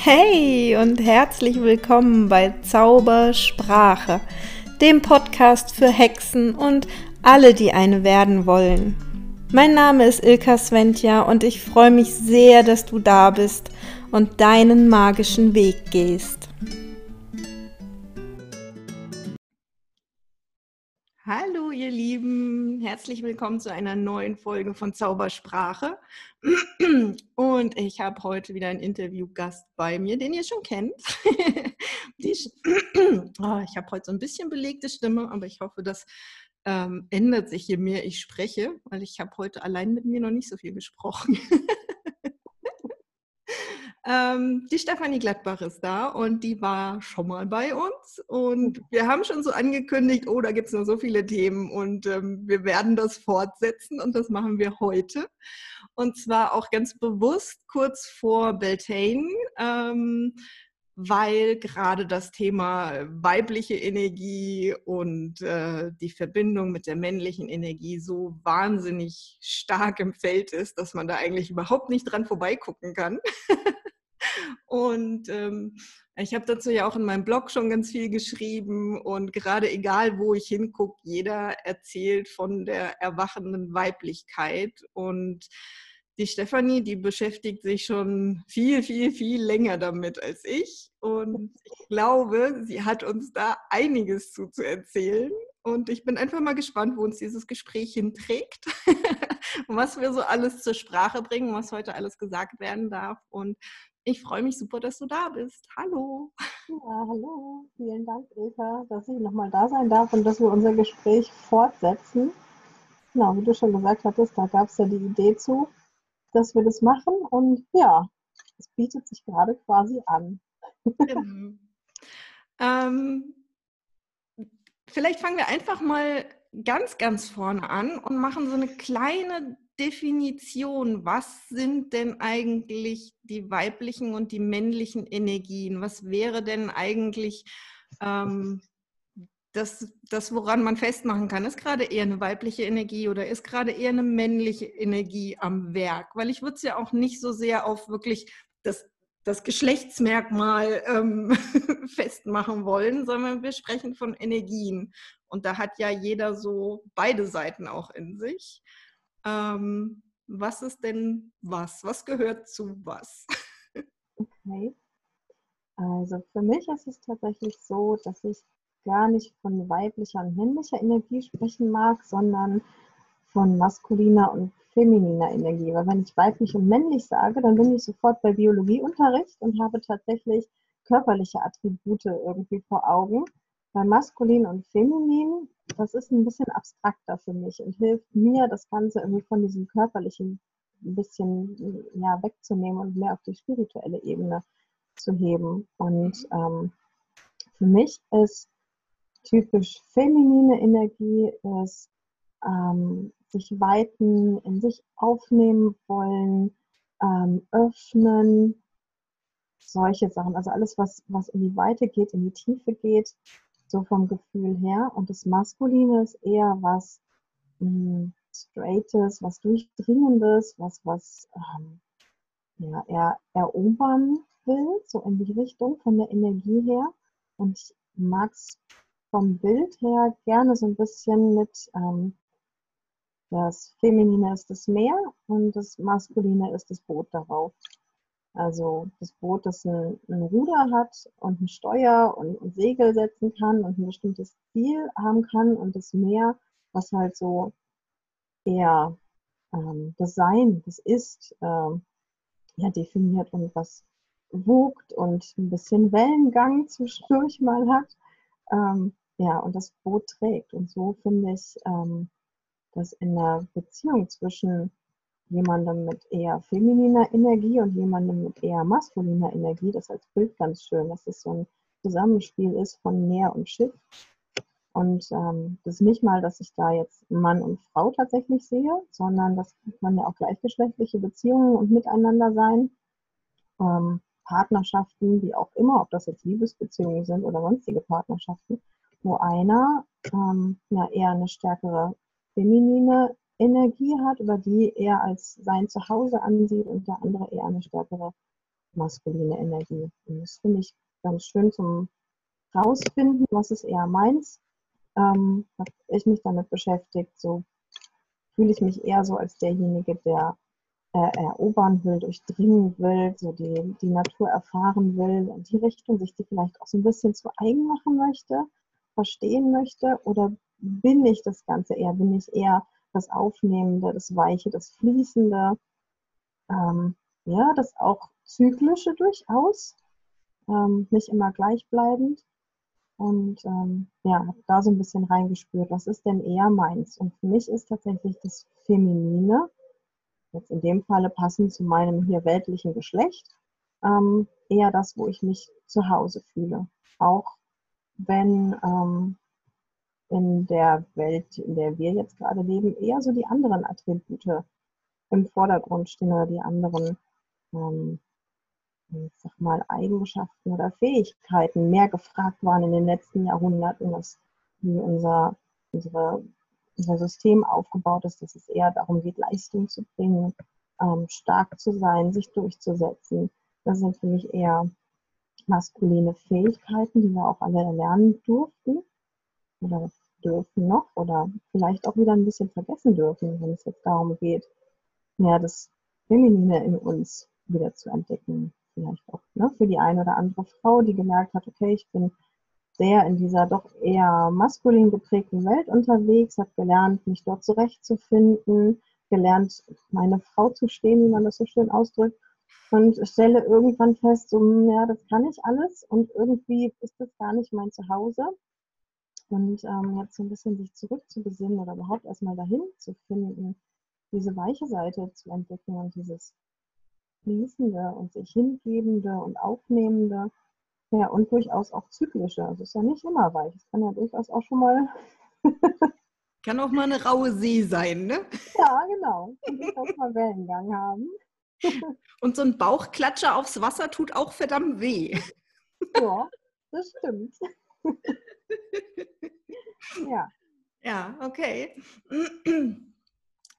Hey und herzlich willkommen bei Zaubersprache, dem Podcast für Hexen und alle, die eine werden wollen. Mein Name ist Ilka Sventja und ich freue mich sehr, dass du da bist und deinen magischen Weg gehst. Herzlich willkommen zu einer neuen Folge von Zaubersprache. Und ich habe heute wieder einen Interviewgast bei mir, den ihr schon kennt. Oh, ich habe heute so ein bisschen belegte Stimme, aber ich hoffe, das ähm, ändert sich, je mehr ich spreche, weil ich habe heute allein mit mir noch nicht so viel gesprochen. Ähm, die Stefanie Gladbach ist da und die war schon mal bei uns. Und wir haben schon so angekündigt, oh, da gibt es noch so viele Themen und ähm, wir werden das fortsetzen und das machen wir heute. Und zwar auch ganz bewusst kurz vor Beltane. Ähm, weil gerade das Thema weibliche Energie und äh, die Verbindung mit der männlichen Energie so wahnsinnig stark im Feld ist, dass man da eigentlich überhaupt nicht dran vorbeigucken kann. Und ähm, ich habe dazu ja auch in meinem Blog schon ganz viel geschrieben und gerade egal, wo ich hingucke, jeder erzählt von der erwachenden Weiblichkeit und die Stefanie, die beschäftigt sich schon viel, viel, viel länger damit als ich. Und ich glaube, sie hat uns da einiges zu, zu erzählen. Und ich bin einfach mal gespannt, wo uns dieses Gespräch hinträgt was wir so alles zur Sprache bringen, was heute alles gesagt werden darf. Und ich freue mich super, dass du da bist. Hallo. Ja, hallo. Vielen Dank, Eva, dass ich nochmal da sein darf und dass wir unser Gespräch fortsetzen. Genau, wie du schon gesagt hattest, da gab es ja die Idee zu, dass wir das machen. Und ja, es bietet sich gerade quasi an. Genau. ähm, vielleicht fangen wir einfach mal ganz, ganz vorne an und machen so eine kleine Definition, was sind denn eigentlich die weiblichen und die männlichen Energien? Was wäre denn eigentlich ähm, das, das, woran man festmachen kann? Ist gerade eher eine weibliche Energie oder ist gerade eher eine männliche Energie am Werk? Weil ich würde es ja auch nicht so sehr auf wirklich das, das Geschlechtsmerkmal ähm, festmachen wollen, sondern wir sprechen von Energien. Und da hat ja jeder so beide Seiten auch in sich. Ähm, was ist denn was? Was gehört zu was? Okay. Also für mich ist es tatsächlich so, dass ich gar nicht von weiblicher und männlicher Energie sprechen mag, sondern von maskuliner und femininer Energie. Weil wenn ich weiblich und männlich sage, dann bin ich sofort bei Biologieunterricht und habe tatsächlich körperliche Attribute irgendwie vor Augen. Bei maskulin und feminin das ist ein bisschen abstrakter für mich und hilft mir, das Ganze irgendwie von diesem körperlichen ein bisschen ja, wegzunehmen und mehr auf die spirituelle Ebene zu heben. Und ähm, für mich ist typisch feminine Energie ist ähm, sich weiten, in sich aufnehmen wollen, ähm, öffnen, solche Sachen. Also alles, was, was in die Weite geht, in die Tiefe geht, so vom Gefühl her. Und das Maskuline ist eher was mh, hm, Straightes, was Durchdringendes, was, was ähm, ja, er erobern will, so in die Richtung von der Energie her. Und ich mag es vom Bild her gerne so ein bisschen mit ähm, das Feminine ist das Meer und das Maskuline ist das Boot darauf. Also das Boot, das ein, ein Ruder hat und ein Steuer und, und, Segel setzen kann und ein bestimmtes Ziel haben kann und das Meer, was halt so eher ähm, das Sein, das Ist, ähm, ja, definiert und was wogt und ein bisschen Wellengang zwischendurch mal hat. Ähm, ja, und das Boot trägt. Und so finde ich, ähm, dass in der Beziehung zwischen jemandem mit eher femininer Energie und jemandem mit eher maskuliner Energie. Das als Bild ganz schön, dass es so ein Zusammenspiel ist von Meer und Schiff. Und ähm, das ist nicht mal, dass ich da jetzt Mann und Frau tatsächlich sehe, sondern das kann ja auch gleichgeschlechtliche Beziehungen und Miteinander sein. Ähm, Partnerschaften, wie auch immer, ob das jetzt Liebesbeziehungen sind oder sonstige Partnerschaften, wo einer ähm, ja eher eine stärkere feminine Energie hat oder die er als sein Zuhause ansieht und der andere eher eine stärkere maskuline Energie. Und das finde ich ganz schön zum Rausfinden, was ist eher meins. Ähm, habe ich mich damit beschäftigt, so fühle ich mich eher so als derjenige, der äh, erobern will, durchdringen will, so die, die Natur erfahren will, in die Richtung, sich die vielleicht auch so ein bisschen zu eigen machen möchte, verstehen möchte? Oder bin ich das Ganze eher? Bin ich eher das Aufnehmende, das Weiche, das Fließende? Ähm, ja, das auch Zyklische durchaus, ähm, nicht immer gleichbleibend. Und ähm, ja, da so ein bisschen reingespürt, was ist denn eher meins? Und für mich ist tatsächlich das Feminine, jetzt in dem Falle passend zu meinem hier weltlichen Geschlecht, ähm, eher das, wo ich mich zu Hause fühle. Auch wenn ähm, in der Welt, in der wir jetzt gerade leben, eher so die anderen Attribute im Vordergrund stehen oder die anderen ähm, ich sag mal, Eigenschaften oder Fähigkeiten mehr gefragt waren in den letzten Jahrhunderten, dass wie unser, unsere, unser System aufgebaut ist, dass es eher darum geht, Leistung zu bringen, ähm, stark zu sein, sich durchzusetzen. Das sind für mich eher maskuline Fähigkeiten, die wir auch alle erlernen durften oder dürfen noch oder vielleicht auch wieder ein bisschen vergessen dürfen, wenn es jetzt darum geht, mehr das Feminine in uns wieder zu entdecken vielleicht auch ne, für die eine oder andere Frau, die gemerkt hat, okay, ich bin sehr in dieser doch eher maskulin geprägten Welt unterwegs, habe gelernt, mich dort zurechtzufinden, gelernt, meine Frau zu stehen, wie man das so schön ausdrückt, und stelle irgendwann fest, so, hm, ja, das kann ich alles und irgendwie ist das gar nicht mein Zuhause. Und ähm, jetzt so ein bisschen sich zurückzubesinnen oder überhaupt erstmal dahin zu finden, diese weiche Seite zu entdecken und dieses fließende und sich hingebende und aufnehmende. Ja, und durchaus auch zyklische. Also es ist ja nicht immer weich. Es kann ja durchaus auch schon mal. kann auch mal eine raue See sein, ne? Ja, genau. Und durchaus mal Wellengang haben. und so ein Bauchklatscher aufs Wasser tut auch verdammt weh. Ja, das stimmt. ja. Ja, okay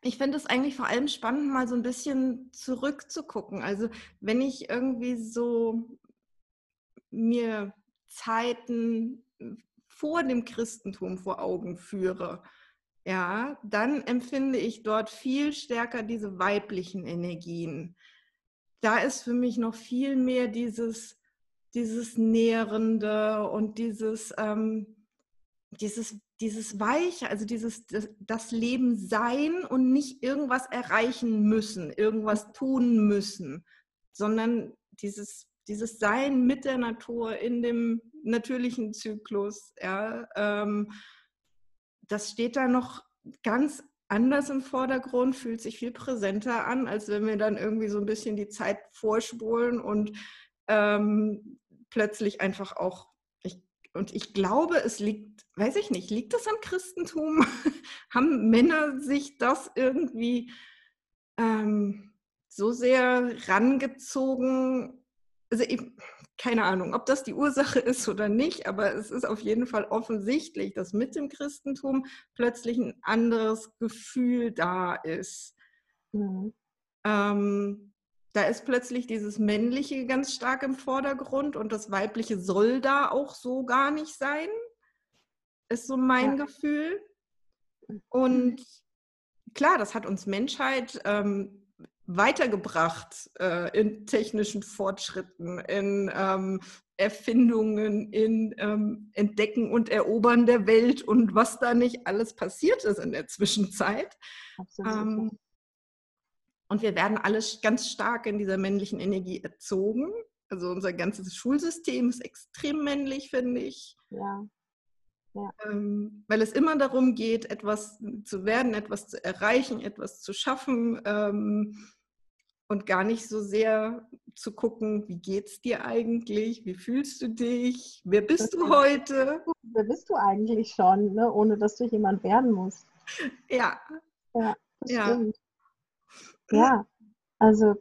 ich finde es eigentlich vor allem spannend, mal so ein bisschen zurückzugucken. Also wenn ich irgendwie so mir Zeiten vor dem Christentum vor Augen führe, ja, dann empfinde ich dort viel stärker diese weiblichen Energien. Da ist für mich noch viel mehr dieses, dieses Nährende und dieses, ähm, dieses dieses Weiche, also dieses das Leben sein und nicht irgendwas erreichen müssen, irgendwas tun müssen, sondern dieses, dieses Sein mit der Natur in dem natürlichen Zyklus, ja, ähm, das steht da noch ganz anders im Vordergrund, fühlt sich viel präsenter an, als wenn wir dann irgendwie so ein bisschen die Zeit vorspulen und ähm, plötzlich einfach auch und ich glaube, es liegt, weiß ich nicht, liegt das am Christentum? Haben Männer sich das irgendwie ähm, so sehr rangezogen? Also ich, keine Ahnung, ob das die Ursache ist oder nicht, aber es ist auf jeden Fall offensichtlich, dass mit dem Christentum plötzlich ein anderes Gefühl da ist. Mhm. Ähm, da ist plötzlich dieses Männliche ganz stark im Vordergrund und das Weibliche soll da auch so gar nicht sein, ist so mein ja. Gefühl. Und klar, das hat uns Menschheit ähm, weitergebracht äh, in technischen Fortschritten, in ähm, Erfindungen, in ähm, Entdecken und Erobern der Welt und was da nicht alles passiert ist in der Zwischenzeit. Absolut. Und wir werden alle ganz stark in dieser männlichen Energie erzogen. Also unser ganzes Schulsystem ist extrem männlich, finde ich. Ja. ja. Ähm, weil es immer darum geht, etwas zu werden, etwas zu erreichen, etwas zu schaffen ähm, und gar nicht so sehr zu gucken, wie geht's dir eigentlich, wie fühlst du dich, wer bist du heute? Wer bist du eigentlich schon, ne? ohne dass du jemand werden musst. Ja. Ja, das ja. stimmt. Ja, also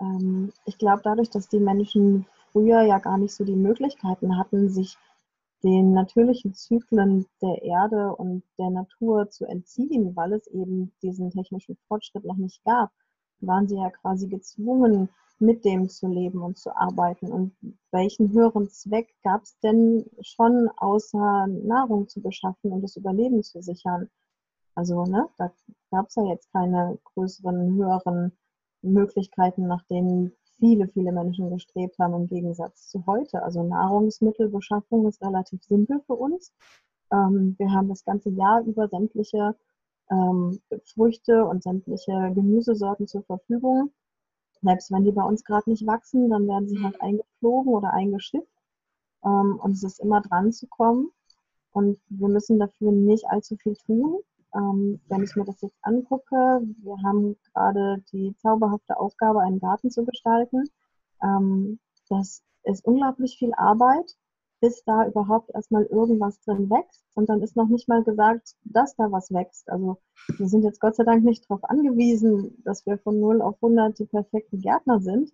ähm, ich glaube, dadurch, dass die Menschen früher ja gar nicht so die Möglichkeiten hatten, sich den natürlichen Zyklen der Erde und der Natur zu entziehen, weil es eben diesen technischen Fortschritt noch nicht gab, waren sie ja quasi gezwungen, mit dem zu leben und zu arbeiten. Und welchen höheren Zweck gab es denn schon, außer Nahrung zu beschaffen und das Überleben zu sichern? Also, ne, da gab es ja jetzt keine größeren, höheren Möglichkeiten, nach denen viele, viele Menschen gestrebt haben, im Gegensatz zu heute. Also Nahrungsmittelbeschaffung ist relativ simpel für uns. Ähm, wir haben das ganze Jahr über sämtliche ähm, Früchte und sämtliche Gemüsesorten zur Verfügung. Selbst wenn die bei uns gerade nicht wachsen, dann werden sie halt mhm. eingeflogen oder eingeschifft. Ähm, und es ist immer dran zu kommen. Und wir müssen dafür nicht allzu viel tun. Ähm, wenn ich mir das jetzt angucke, wir haben gerade die zauberhafte Aufgabe, einen Garten zu gestalten. Ähm, das ist unglaublich viel Arbeit, bis da überhaupt erstmal irgendwas drin wächst. Und dann ist noch nicht mal gesagt, dass da was wächst. Also wir sind jetzt Gott sei Dank nicht darauf angewiesen, dass wir von 0 auf 100 die perfekten Gärtner sind.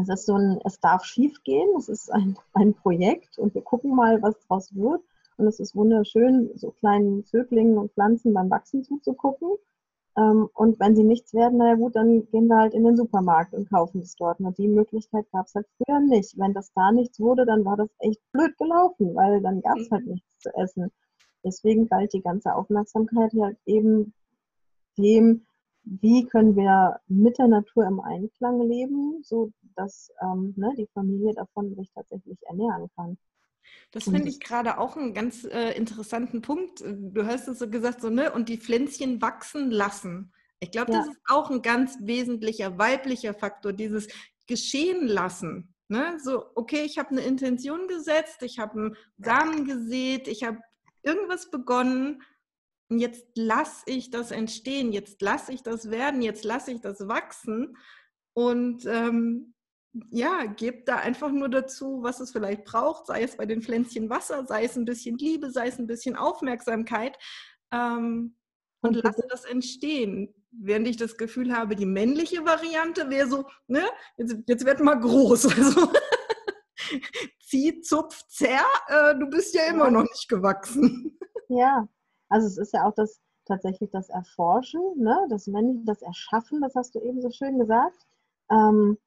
Es ist so ein, es darf schief gehen, es ist ein, ein Projekt und wir gucken mal, was draus wird. Und es ist wunderschön, so kleinen Zöglingen und Pflanzen beim Wachsen zuzugucken. Ähm, und wenn sie nichts werden, naja gut, dann gehen wir halt in den Supermarkt und kaufen es dort. Und die Möglichkeit gab es halt früher nicht. Wenn das da nichts wurde, dann war das echt blöd gelaufen, weil dann gab es halt mhm. nichts zu essen. Deswegen galt die ganze Aufmerksamkeit halt eben dem, wie können wir mit der Natur im Einklang leben, so dass ähm, ne, die Familie davon sich tatsächlich ernähren kann. Das finde ich gerade auch einen ganz äh, interessanten Punkt. Du hast es so gesagt, so, ne, und die Pflänzchen wachsen lassen. Ich glaube, ja. das ist auch ein ganz wesentlicher weiblicher Faktor, dieses Geschehen lassen. Ne? So, okay, ich habe eine Intention gesetzt, ich habe einen Samen gesät, ich habe irgendwas begonnen und jetzt lasse ich das entstehen, jetzt lasse ich das werden, jetzt lasse ich das wachsen. Und ähm, ja, gebt da einfach nur dazu, was es vielleicht braucht, sei es bei den Pflänzchen Wasser, sei es ein bisschen Liebe, sei es ein bisschen Aufmerksamkeit ähm, und lasse das entstehen. Während ich das Gefühl habe, die männliche Variante wäre so, ne, jetzt, jetzt wird mal groß. Also, zieh, zupf, zerr, äh, du bist ja immer noch nicht gewachsen. Ja, also es ist ja auch das tatsächlich das Erforschen, ne? das männliche, das Erschaffen, das hast du eben so schön gesagt. Ähm,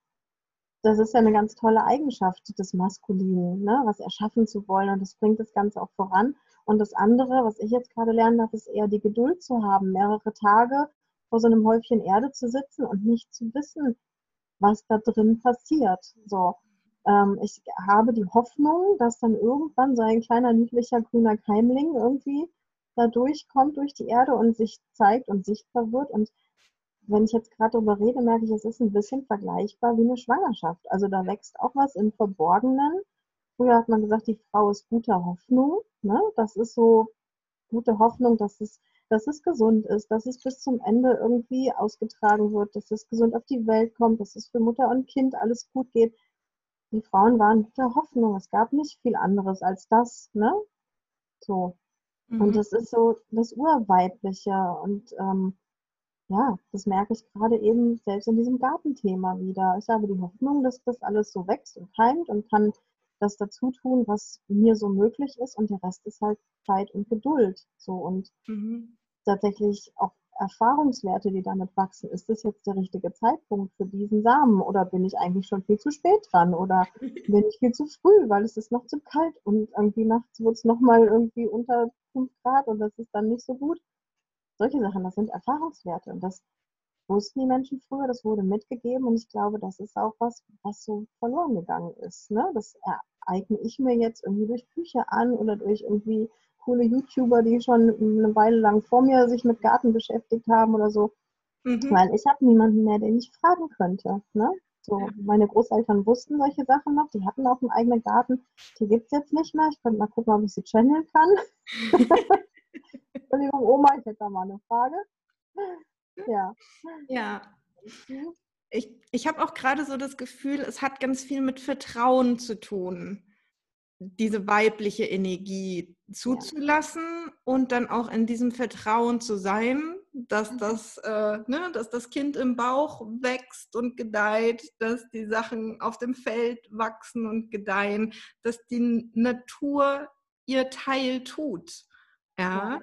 das ist ja eine ganz tolle Eigenschaft des Maskulinen, ne? was erschaffen zu wollen und das bringt das Ganze auch voran. Und das andere, was ich jetzt gerade lernen darf, ist eher die Geduld zu haben, mehrere Tage vor so einem Häufchen Erde zu sitzen und nicht zu wissen, was da drin passiert. So, ähm, ich habe die Hoffnung, dass dann irgendwann so ein kleiner niedlicher grüner Keimling irgendwie da durchkommt durch die Erde und sich zeigt und sichtbar wird und wenn ich jetzt gerade darüber rede, merke ich, es ist ein bisschen vergleichbar wie eine Schwangerschaft. Also da wächst auch was im Verborgenen. Früher hat man gesagt, die Frau ist guter Hoffnung. Ne? Das ist so gute Hoffnung, dass es, dass es gesund ist, dass es bis zum Ende irgendwie ausgetragen wird, dass es gesund auf die Welt kommt, dass es für Mutter und Kind alles gut geht. Die Frauen waren guter Hoffnung. Es gab nicht viel anderes als das. Ne? So. Mhm. Und das ist so das Urweibliche. Und ähm, ja, das merke ich gerade eben selbst in diesem Gartenthema wieder. Ich habe die Hoffnung, dass das alles so wächst und keimt und kann das dazu tun, was mir so möglich ist und der Rest ist halt Zeit und Geduld. So und mhm. tatsächlich auch Erfahrungswerte, die damit wachsen. Ist das jetzt der richtige Zeitpunkt für diesen Samen oder bin ich eigentlich schon viel zu spät dran oder bin ich viel zu früh, weil es ist noch zu kalt und irgendwie nachts wird es nochmal irgendwie unter 5 Grad und das ist dann nicht so gut solche Sachen, das sind Erfahrungswerte und das wussten die Menschen früher, das wurde mitgegeben und ich glaube, das ist auch was, was so verloren gegangen ist. Ne? Das eigne ich mir jetzt irgendwie durch Bücher an oder durch irgendwie coole YouTuber, die schon eine Weile lang vor mir sich mit Garten beschäftigt haben oder so. Mhm. Weil ich habe niemanden mehr, den ich fragen könnte. Ne? So, meine Großeltern wussten solche Sachen noch, die hatten auch einen eigenen Garten. Die gibt es jetzt nicht mehr. Ich könnte mal gucken, ob ich sie channeln kann. Entschuldigung, Oma, ich hätte da mal eine Frage. Ja. Ja. Mhm. Ich, ich habe auch gerade so das Gefühl, es hat ganz viel mit Vertrauen zu tun, diese weibliche Energie zuzulassen ja. und dann auch in diesem Vertrauen zu sein, dass mhm. das, äh, ne, dass das Kind im Bauch wächst und gedeiht, dass die Sachen auf dem Feld wachsen und gedeihen, dass die Natur ihr Teil tut. Ja. ja.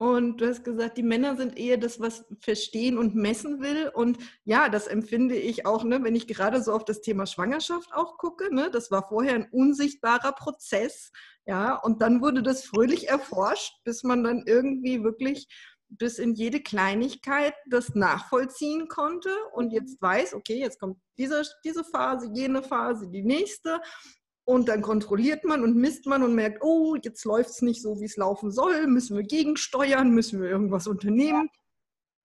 Und du hast gesagt, die Männer sind eher das, was verstehen und messen will. Und ja, das empfinde ich auch, ne, wenn ich gerade so auf das Thema Schwangerschaft auch gucke. Ne, das war vorher ein unsichtbarer Prozess. Ja, und dann wurde das fröhlich erforscht, bis man dann irgendwie wirklich bis in jede Kleinigkeit das nachvollziehen konnte und jetzt weiß, okay, jetzt kommt diese, diese Phase, jene Phase, die nächste. Und dann kontrolliert man und misst man und merkt, oh, jetzt läuft es nicht so, wie es laufen soll. Müssen wir gegensteuern? Müssen wir irgendwas unternehmen?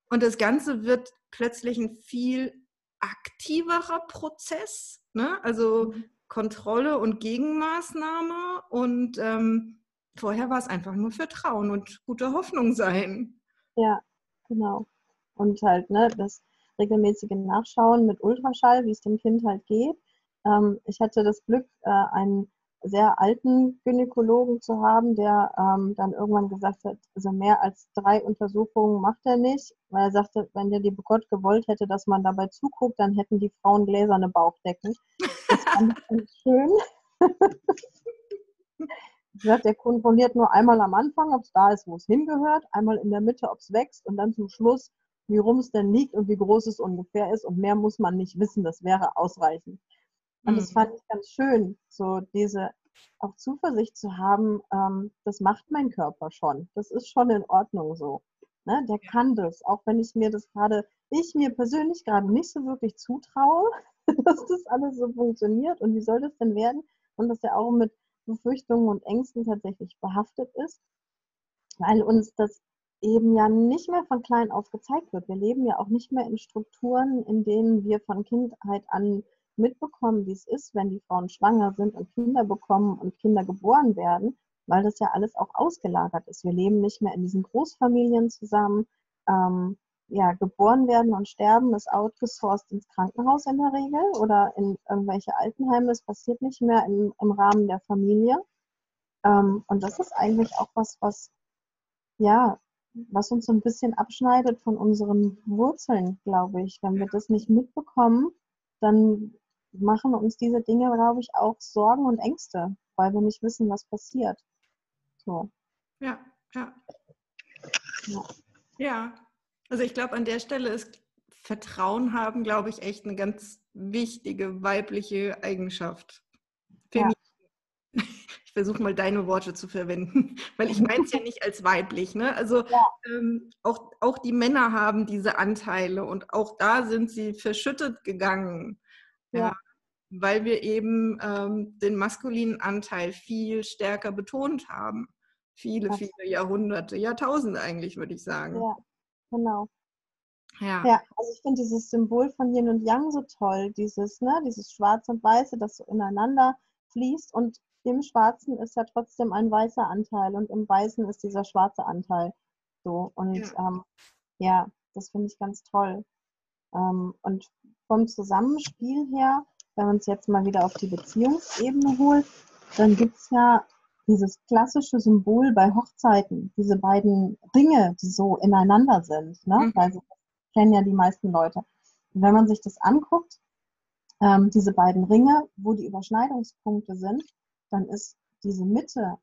Und das Ganze wird plötzlich ein viel aktiverer Prozess. Ne? Also mhm. Kontrolle und Gegenmaßnahme. Und ähm, vorher war es einfach nur Vertrauen und gute Hoffnung sein. Ja, genau. Und halt, ne, das regelmäßige Nachschauen mit Ultraschall, wie es dem Kind halt geht. Ähm, ich hatte das Glück, äh, einen sehr alten Gynäkologen zu haben, der ähm, dann irgendwann gesagt hat, also mehr als drei Untersuchungen macht er nicht, weil er sagte, wenn der liebe Gott gewollt hätte, dass man dabei zuguckt, dann hätten die Frauen gläserne Bauchdecken. Das fand ich ganz schön. Wie gesagt, der kontrolliert nur einmal am Anfang, ob es da ist, wo es hingehört, einmal in der Mitte, ob es wächst und dann zum Schluss, wie rum es denn liegt und wie groß es ungefähr ist. Und mehr muss man nicht wissen, das wäre ausreichend. Und mhm. das fand ich ganz schön, so diese auch Zuversicht zu haben, ähm, das macht mein Körper schon. Das ist schon in Ordnung so. Ne? Der kann das, auch wenn ich mir das gerade, ich mir persönlich gerade nicht so wirklich zutraue, dass das alles so funktioniert und wie soll das denn werden? Und dass er auch mit Befürchtungen und Ängsten tatsächlich behaftet ist, weil uns das eben ja nicht mehr von klein auf gezeigt wird. Wir leben ja auch nicht mehr in Strukturen, in denen wir von Kindheit an mitbekommen, wie es ist, wenn die Frauen schwanger sind und Kinder bekommen und Kinder geboren werden, weil das ja alles auch ausgelagert ist. Wir leben nicht mehr in diesen Großfamilien zusammen. Ähm, ja, geboren werden und sterben ist outgesourced ins Krankenhaus in der Regel oder in irgendwelche Altenheime. Es passiert nicht mehr im, im Rahmen der Familie. Ähm, und das ist eigentlich auch was, was, ja, was uns so ein bisschen abschneidet von unseren Wurzeln, glaube ich. Wenn wir das nicht mitbekommen, dann machen uns diese Dinge, glaube ich, auch Sorgen und Ängste, weil wir nicht wissen, was passiert. So. Ja, ja. Ja, ja. also ich glaube, an der Stelle ist Vertrauen haben, glaube ich, echt eine ganz wichtige weibliche Eigenschaft. Ja. Ich versuche mal deine Worte zu verwenden, weil ich meine es ja nicht als weiblich. Ne? Also ja. ähm, auch, auch die Männer haben diese Anteile und auch da sind sie verschüttet gegangen. Ja. ja weil wir eben ähm, den maskulinen Anteil viel stärker betont haben. Viele, viele Jahrhunderte, Jahrtausende eigentlich, würde ich sagen. Ja, genau. Ja. ja, also ich finde dieses Symbol von Yin und Yang so toll, dieses, ne, dieses Schwarz und Weiße, das so ineinander fließt und im Schwarzen ist ja trotzdem ein weißer Anteil und im Weißen ist dieser schwarze Anteil. So und ja, ähm, ja das finde ich ganz toll. Ähm, und vom Zusammenspiel her wenn man es jetzt mal wieder auf die Beziehungsebene holt, dann gibt es ja dieses klassische Symbol bei Hochzeiten, diese beiden Ringe, die so ineinander sind. Ne? Mhm. Also kennen ja die meisten Leute. Und wenn man sich das anguckt, ähm, diese beiden Ringe, wo die Überschneidungspunkte sind, dann ist diese Mitte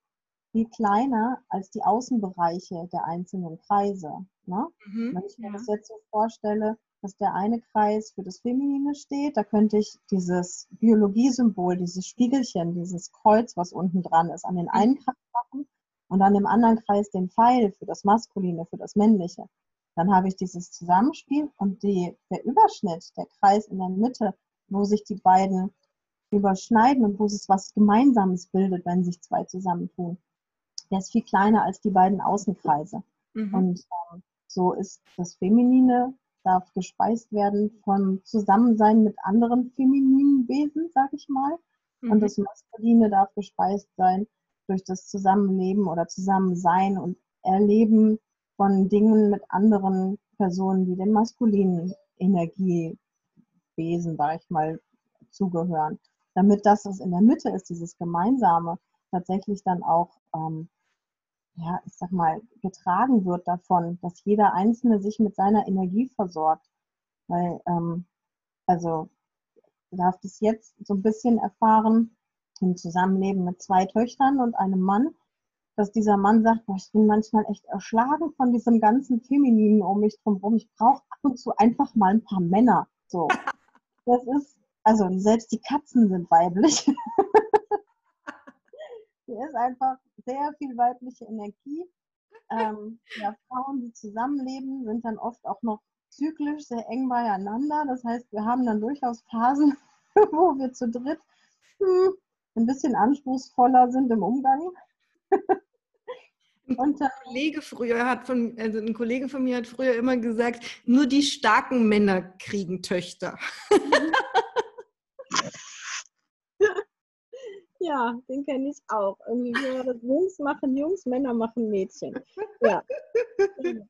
viel kleiner als die Außenbereiche der einzelnen Kreise. Ne? Mhm, Wenn ich mir ja. das jetzt so vorstelle, dass der eine Kreis für das Feminine steht. Da könnte ich dieses Biologiesymbol, dieses Spiegelchen, dieses Kreuz, was unten dran ist, an den einen Kreis machen und an dem anderen Kreis den Pfeil für das Maskuline, für das Männliche. Dann habe ich dieses Zusammenspiel und die, der Überschnitt, der Kreis in der Mitte, wo sich die beiden überschneiden und wo es was Gemeinsames bildet, wenn sich zwei zusammentun. Der ist viel kleiner als die beiden Außenkreise. Mhm. Und ähm, so ist das Feminine darf gespeist werden vom Zusammensein mit anderen femininen Wesen, sag ich mal. Mhm. Und das Maskuline darf gespeist sein durch das Zusammenleben oder Zusammensein und Erleben von Dingen mit anderen Personen, die dem maskulinen Energiewesen, sag ich mal, zugehören. Damit das, was in der Mitte ist, dieses Gemeinsame, tatsächlich dann auch ähm, ja, ich sag mal, getragen wird davon, dass jeder Einzelne sich mit seiner Energie versorgt. Weil, ähm, also, du darfst es jetzt so ein bisschen erfahren im Zusammenleben mit zwei Töchtern und einem Mann. dass dieser Mann sagt, boah, ich bin manchmal echt erschlagen von diesem ganzen Femininen um mich drumherum. Ich brauche ab und zu einfach mal ein paar Männer. So. Das ist, also selbst die Katzen sind weiblich. Hier ist einfach sehr viel weibliche Energie. Ähm, ja, Frauen, die zusammenleben, sind dann oft auch noch zyklisch sehr eng beieinander. Das heißt, wir haben dann durchaus Phasen, wo wir zu dritt hm, ein bisschen anspruchsvoller sind im Umgang. Und ein Kollege früher hat von, also ein Kollege von mir hat früher immer gesagt, nur die starken Männer kriegen Töchter. Ja, den kenne ich auch. Irgendwie wäre das Jungs machen Jungs, Männer machen Mädchen. Ja.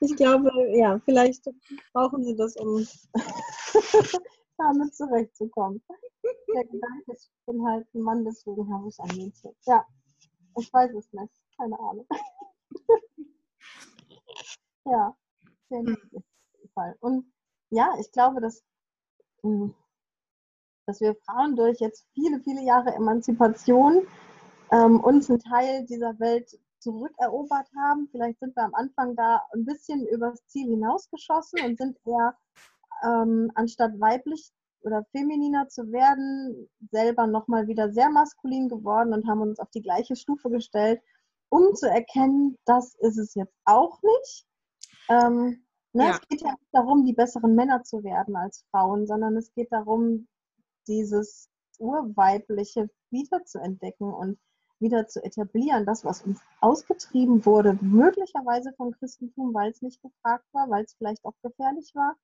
Ich glaube, ja, vielleicht brauchen sie das, um damit zurechtzukommen. Der Gedanke ist, ich bin halt ein Mann, deswegen habe ich ein Mädchen. Ja, ich weiß es nicht. Keine Ahnung. ja, sehr hm. Fall. Und ja, ich glaube, dass, hm, dass wir Frauen durch jetzt viele, viele Jahre Emanzipation ähm, uns einen Teil dieser Welt zurückerobert haben. Vielleicht sind wir am Anfang da ein bisschen übers Ziel hinausgeschossen und sind eher ähm, anstatt weiblich oder femininer zu werden, selber nochmal wieder sehr maskulin geworden und haben uns auf die gleiche Stufe gestellt, um zu erkennen, das ist es jetzt auch nicht. Ähm, ne, ja. Es geht ja nicht darum, die besseren Männer zu werden als Frauen, sondern es geht darum, dieses Urweibliche wieder zu entdecken und wieder zu etablieren. Das, was uns ausgetrieben wurde, möglicherweise vom Christentum, weil es nicht gefragt war, weil es vielleicht auch gefährlich war,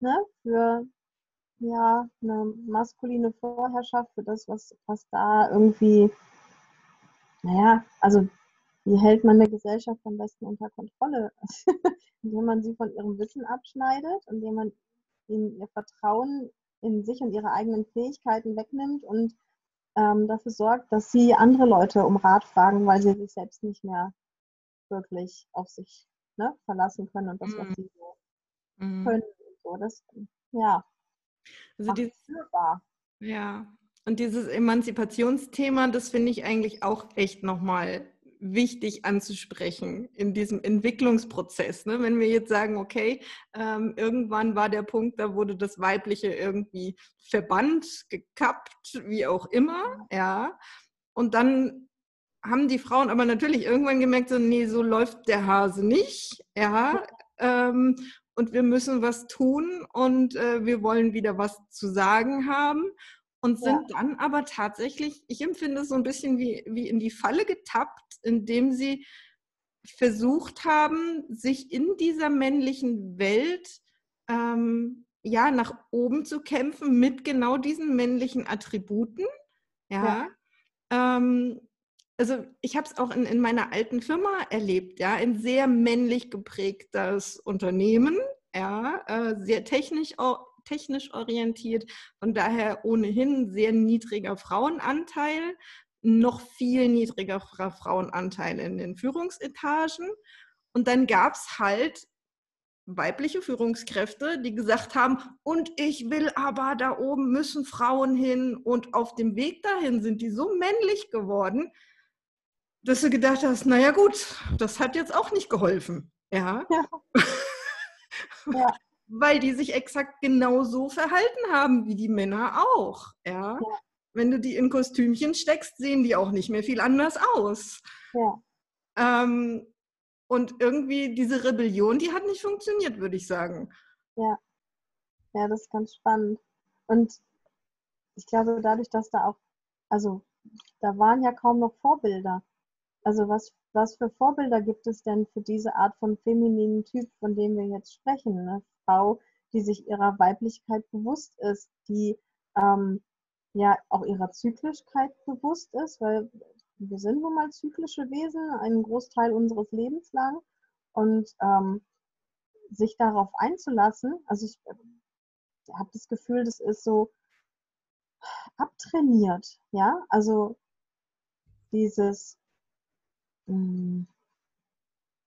ne, für ja, eine maskuline Vorherrschaft für das, was, was da irgendwie, naja, also wie hält man eine Gesellschaft am besten unter Kontrolle? indem man sie von ihrem Wissen abschneidet, indem man ihnen ihr Vertrauen in sich und ihre eigenen Fähigkeiten wegnimmt und ähm, dafür sorgt, dass sie andere Leute um Rat fragen, weil sie sich selbst nicht mehr wirklich auf sich ne, verlassen können und das, was mhm. sie so mhm. können. So, das, ja, also dieses, ja, und dieses Emanzipationsthema, das finde ich eigentlich auch echt nochmal wichtig anzusprechen in diesem Entwicklungsprozess. Ne? Wenn wir jetzt sagen, okay, ähm, irgendwann war der Punkt, da wurde das Weibliche irgendwie verbannt, gekappt, wie auch immer, ja. Und dann haben die Frauen aber natürlich irgendwann gemerkt, so, nee, so läuft der Hase nicht, ja. Ähm, und wir müssen was tun und äh, wir wollen wieder was zu sagen haben und sind ja. dann aber tatsächlich, ich empfinde es so ein bisschen wie, wie in die Falle getappt, indem sie versucht haben, sich in dieser männlichen Welt ähm, ja nach oben zu kämpfen mit genau diesen männlichen Attributen. Ja. ja. Ähm, also ich habe es auch in, in meiner alten Firma erlebt, ja, ein sehr männlich geprägtes Unternehmen, ja, äh, sehr technisch, technisch orientiert, von daher ohnehin sehr niedriger Frauenanteil, noch viel niedriger Frauenanteil in den Führungsetagen. Und dann gab es halt weibliche Führungskräfte, die gesagt haben, und ich will aber da oben müssen Frauen hin und auf dem Weg dahin sind die so männlich geworden, dass du gedacht hast, naja gut, das hat jetzt auch nicht geholfen. Ja. ja. ja. Weil die sich exakt genauso verhalten haben wie die Männer auch. Ja. ja. Wenn du die in Kostümchen steckst, sehen die auch nicht mehr viel anders aus. Ja. Ähm, und irgendwie diese Rebellion, die hat nicht funktioniert, würde ich sagen. Ja. Ja, das ist ganz spannend. Und ich glaube, dadurch, dass da auch, also da waren ja kaum noch Vorbilder. Also was, was für Vorbilder gibt es denn für diese Art von femininen Typ, von dem wir jetzt sprechen? Eine Frau, die sich ihrer Weiblichkeit bewusst ist, die ähm, ja auch ihrer Zyklischkeit bewusst ist, weil wir sind nun mal zyklische Wesen, einen Großteil unseres Lebens lang. Und ähm, sich darauf einzulassen, also ich äh, habe das Gefühl, das ist so abtrainiert, ja, also dieses.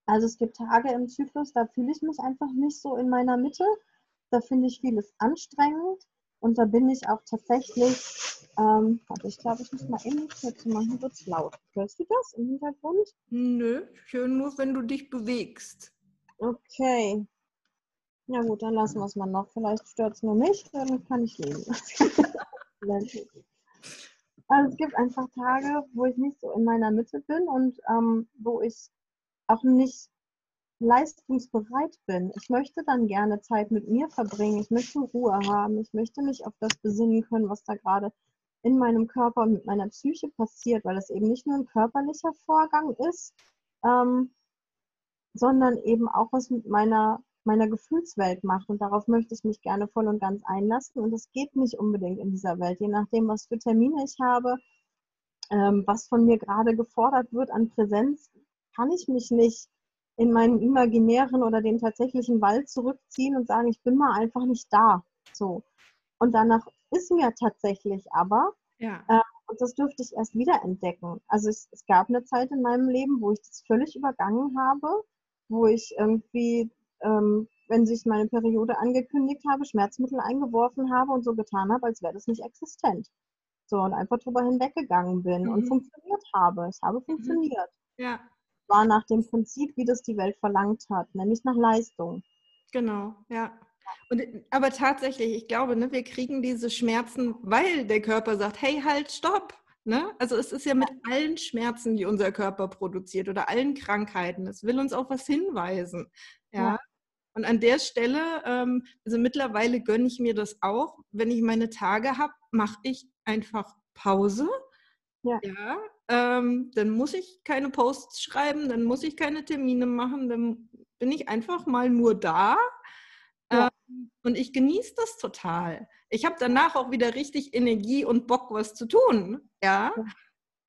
Also es gibt Tage im Zyklus, da fühle ich mich einfach nicht so in meiner Mitte. Da finde ich vieles anstrengend. Und da bin ich auch tatsächlich, ähm, warte, ich glaube, ich muss mal eben kurz machen, wird es laut. Hörst du das im Hintergrund? Nö, ich höre nur, wenn du dich bewegst. Okay. Ja gut, dann lassen wir es mal noch. Vielleicht stört es nur mich, dann kann ich leben. also es gibt einfach Tage, wo ich nicht so in meiner Mitte bin und ähm, wo ich auch nicht leistungsbereit bin. Ich möchte dann gerne Zeit mit mir verbringen. Ich möchte Ruhe haben. Ich möchte mich auf das besinnen können, was da gerade in meinem Körper und mit meiner Psyche passiert, weil es eben nicht nur ein körperlicher Vorgang ist, ähm, sondern eben auch was mit meiner, meiner Gefühlswelt macht. Und darauf möchte ich mich gerne voll und ganz einlassen. Und es geht nicht unbedingt in dieser Welt, je nachdem, was für Termine ich habe, ähm, was von mir gerade gefordert wird an Präsenz, kann ich mich nicht in meinen imaginären oder den tatsächlichen Wald zurückziehen und sagen, ich bin mal einfach nicht da. So. Und danach ist mir tatsächlich aber, ja. äh, und das dürfte ich erst wieder entdecken. Also es, es, gab eine Zeit in meinem Leben, wo ich das völlig übergangen habe, wo ich irgendwie, ähm, wenn sich meine Periode angekündigt habe, Schmerzmittel eingeworfen habe und so getan habe, als wäre das nicht existent. So, und einfach drüber hinweggegangen bin mhm. und funktioniert habe. Es habe mhm. funktioniert. Ja war nach dem Prinzip, wie das die Welt verlangt hat, nämlich nach Leistung. Genau, ja. Und, aber tatsächlich, ich glaube, ne, wir kriegen diese Schmerzen, weil der Körper sagt, hey, halt, stopp. Ne? Also es ist ja mit allen Schmerzen, die unser Körper produziert oder allen Krankheiten, es will uns auf was hinweisen. Ja. ja. Und an der Stelle, ähm, also mittlerweile gönne ich mir das auch, wenn ich meine Tage habe, mache ich einfach Pause. Ja. ja ähm, dann muss ich keine Posts schreiben, dann muss ich keine Termine machen, dann bin ich einfach mal nur da. Ja. Ähm, und ich genieße das total. Ich habe danach auch wieder richtig Energie und Bock, was zu tun. Ja.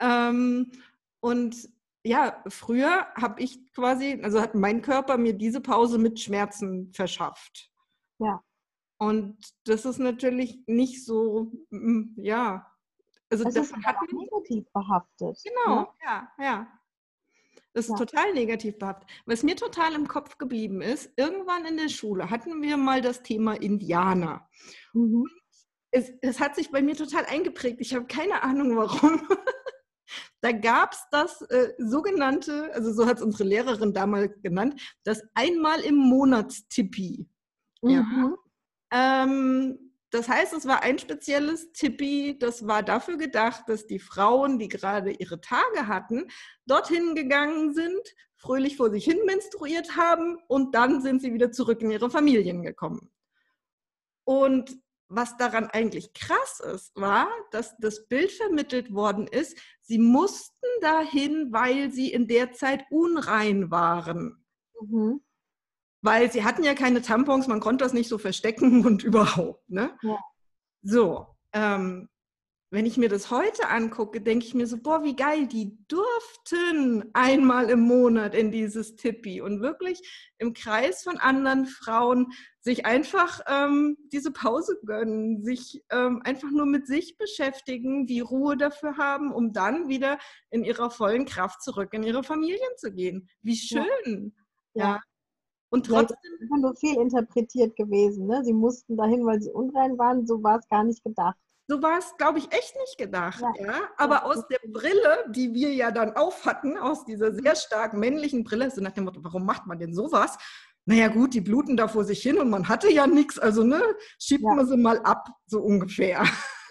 ja. Ähm, und ja, früher habe ich quasi, also hat mein Körper mir diese Pause mit Schmerzen verschafft. Ja. Und das ist natürlich nicht so, ja, also das, das ist hat negativ behaftet. Genau, ne? ja, ja. Das ist ja. total negativ behaftet. Was mir total im Kopf geblieben ist, irgendwann in der Schule hatten wir mal das Thema Indianer. Mhm. Es, es, hat sich bei mir total eingeprägt. Ich habe keine Ahnung warum. da gab es das äh, sogenannte, also so hat es unsere Lehrerin damals genannt, das einmal im Monat Tippi. Mhm. Ja. Ähm, das heißt, es war ein spezielles Tippi, das war dafür gedacht, dass die Frauen, die gerade ihre Tage hatten, dorthin gegangen sind, fröhlich vor sich hin menstruiert haben und dann sind sie wieder zurück in ihre Familien gekommen. Und was daran eigentlich krass ist, war, dass das Bild vermittelt worden ist, sie mussten dahin, weil sie in der Zeit unrein waren. Mhm weil sie hatten ja keine Tampons, man konnte das nicht so verstecken und überhaupt. Ne? Ja. So, ähm, wenn ich mir das heute angucke, denke ich mir so, boah, wie geil, die durften einmal im Monat in dieses Tippi und wirklich im Kreis von anderen Frauen sich einfach ähm, diese Pause gönnen, sich ähm, einfach nur mit sich beschäftigen, die Ruhe dafür haben, um dann wieder in ihrer vollen Kraft zurück in ihre Familien zu gehen. Wie schön. Ja. ja. Und trotzdem. ist einfach nur fehlinterpretiert gewesen. Ne? Sie mussten dahin, weil sie unrein waren. So war es gar nicht gedacht. So war es, glaube ich, echt nicht gedacht. Ja. ja? Aber aus der Brille, die wir ja dann auf hatten, aus dieser sehr stark männlichen Brille, so nach dem Motto, warum macht man denn sowas? Naja, gut, die bluten da vor sich hin und man hatte ja nichts, also ne, schiebt ja. man sie mal ab, so ungefähr.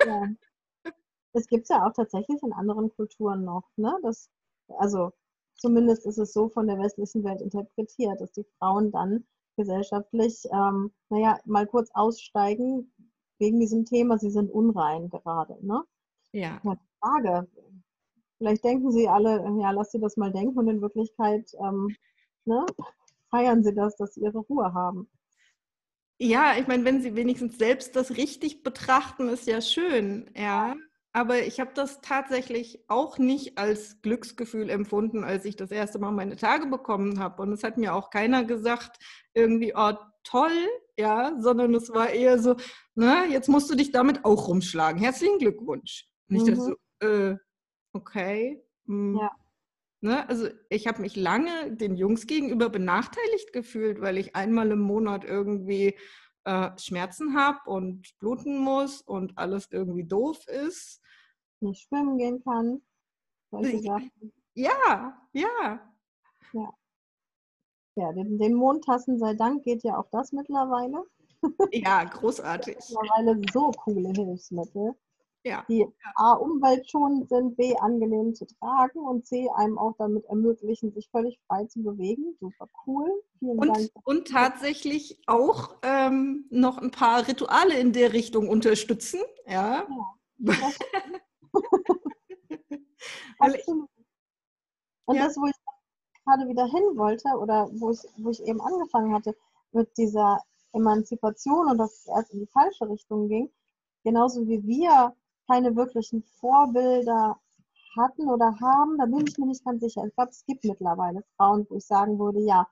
Ja. Das gibt es ja auch tatsächlich in anderen Kulturen noch, ne? Das, also Zumindest ist es so von der westlichen Welt interpretiert, dass die Frauen dann gesellschaftlich, ähm, naja, mal kurz aussteigen wegen diesem Thema, sie sind unrein gerade. Ne? Ja. Frage. Vielleicht denken sie alle, ja, lass sie das mal denken und in Wirklichkeit ähm, ne, feiern sie das, dass sie ihre Ruhe haben. Ja, ich meine, wenn sie wenigstens selbst das richtig betrachten, ist ja schön, ja. Aber ich habe das tatsächlich auch nicht als Glücksgefühl empfunden, als ich das erste Mal meine Tage bekommen habe. Und es hat mir auch keiner gesagt, irgendwie, oh, toll, ja, sondern es war eher so, na, jetzt musst du dich damit auch rumschlagen. Herzlichen Glückwunsch. Und ich mhm. dachte so, äh, okay. Mh. Ja. Ne, also ich habe mich lange den Jungs gegenüber benachteiligt gefühlt, weil ich einmal im Monat irgendwie äh, Schmerzen habe und bluten muss und alles irgendwie doof ist. Nicht schwimmen gehen kann. Solche Sachen. Ja, ja. Ja. Ja, den, den Mondtassen sei Dank geht ja auch das mittlerweile. Ja, großartig. mittlerweile so coole Hilfsmittel, Ja. die A, umweltschonend sind, B, angenehm zu tragen und C, einem auch damit ermöglichen, sich völlig frei zu bewegen. Super cool. Vielen Und, Dank. und tatsächlich auch ähm, noch ein paar Rituale in der Richtung unterstützen. Ja. Das Weil ich. Und Ja. das, wo ich gerade wieder hin wollte oder wo ich, wo ich eben angefangen hatte mit dieser Emanzipation und dass es erst in die falsche Richtung ging, genauso wie wir keine wirklichen Vorbilder hatten oder haben, da bin ich mir nicht ganz sicher. Ich glaube, es gibt mittlerweile Frauen, wo ich sagen würde, ja,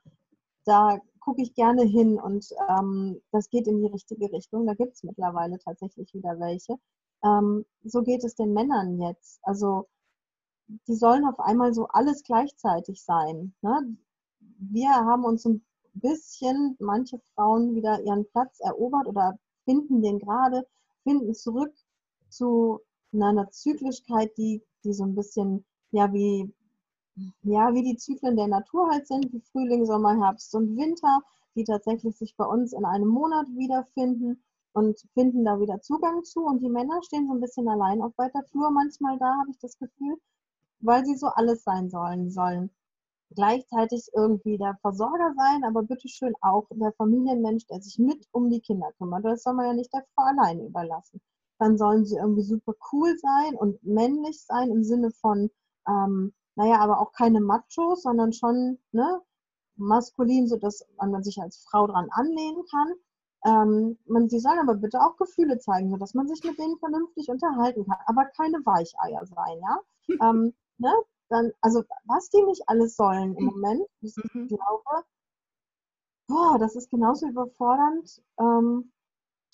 da gucke ich gerne hin und ähm, das geht in die richtige Richtung. Da gibt es mittlerweile tatsächlich wieder welche. Ähm, so geht es den Männern jetzt. Also die sollen auf einmal so alles gleichzeitig sein. Ne? Wir haben uns ein bisschen, manche Frauen wieder ihren Platz erobert oder finden den gerade, finden zurück zu einer Zyklischkeit, die, die so ein bisschen, ja, wie, ja, wie die Zyklen der Natur halt sind, wie Frühling, Sommer, Herbst und Winter, die tatsächlich sich bei uns in einem Monat wiederfinden und finden da wieder Zugang zu. Und die Männer stehen so ein bisschen allein auf weiter Flur manchmal da, habe ich das Gefühl, weil sie so alles sein sollen. Die sollen gleichzeitig irgendwie der Versorger sein, aber bitteschön auch der Familienmensch, der sich mit um die Kinder kümmert. Das soll man ja nicht der Frau alleine überlassen. Dann sollen sie irgendwie super cool sein und männlich sein im Sinne von, ähm, naja, aber auch keine Machos, sondern schon ne, maskulin, sodass man sich als Frau dran anlehnen kann. Ähm, man, sie sollen aber bitte auch Gefühle zeigen, sodass man sich mit denen vernünftig unterhalten kann, aber keine Weicheier sein, ja. ähm, ne? Dann, also was die nicht alles sollen im Moment, ich Mhm. glaube, boah, das ist genauso überfordernd, ähm,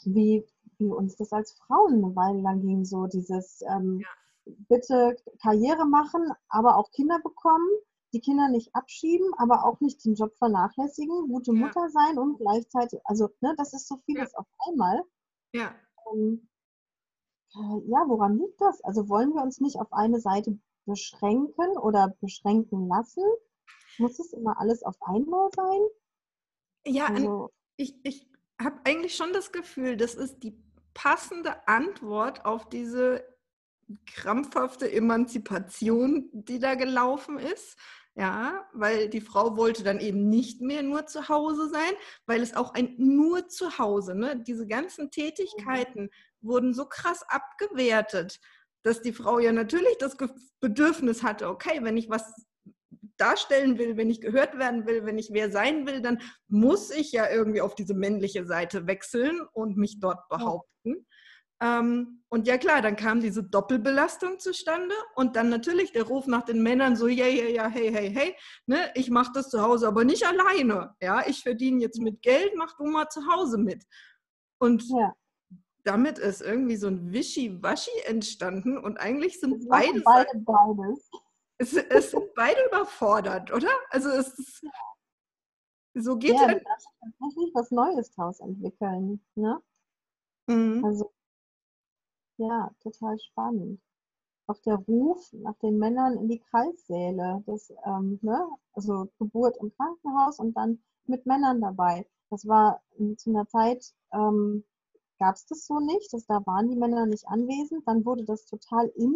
wie, wie uns das als Frauen eine Weile lang ging, so dieses ähm, bitte Karriere machen, aber auch Kinder bekommen, die Kinder nicht abschieben, aber auch nicht den Job vernachlässigen, gute Ja. Mutter sein und gleichzeitig, also ne, das ist so vieles auf einmal. ja. Ähm, äh, ja, woran liegt das? Also wollen wir uns nicht auf eine Seite beschränken oder beschränken lassen? Muss es immer alles auf einmal sein? Ja, Also, ich, ich habe eigentlich schon das Gefühl, das ist die passende Antwort auf diese krampfhafte Emanzipation, die da gelaufen ist. Ja, weil die Frau wollte dann eben nicht mehr nur zu Hause sein, weil es auch ein nur zu Hause, ne? Diese ganzen Tätigkeiten wurden so krass abgewertet, dass die Frau ja natürlich das Bedürfnis hatte, okay, wenn ich was darstellen will, wenn ich gehört werden will, wenn ich wer sein will, dann muss ich ja irgendwie auf diese männliche Seite wechseln und mich dort behaupten. Ähm, und ja klar, dann kam diese Doppelbelastung zustande und dann natürlich der Ruf nach den Männern so, ja, ja, ja, hey, hey, hey, ne, ich mache das zu Hause aber nicht alleine. Ja, ich verdiene jetzt mit Geld, mach du mal zu Hause mit. Und ja, damit ist irgendwie so ein Wischi-Waschi entstanden und eigentlich sind es beide, beide beides. es, es sind beide überfordert, oder? Also es ist, so geht Ja, ja. da darf sich tatsächlich was Neues draus entwickeln. Ne? Mhm. Also, ja, total spannend. Auch der Ruf nach den Männern in die Kreissäle, das, ähm, ne? also Geburt im Krankenhaus und dann mit Männern dabei. Das war ähm, zu einer Zeit, ähm, gab es das so nicht, dass da waren die Männer nicht anwesend. Dann wurde das total in,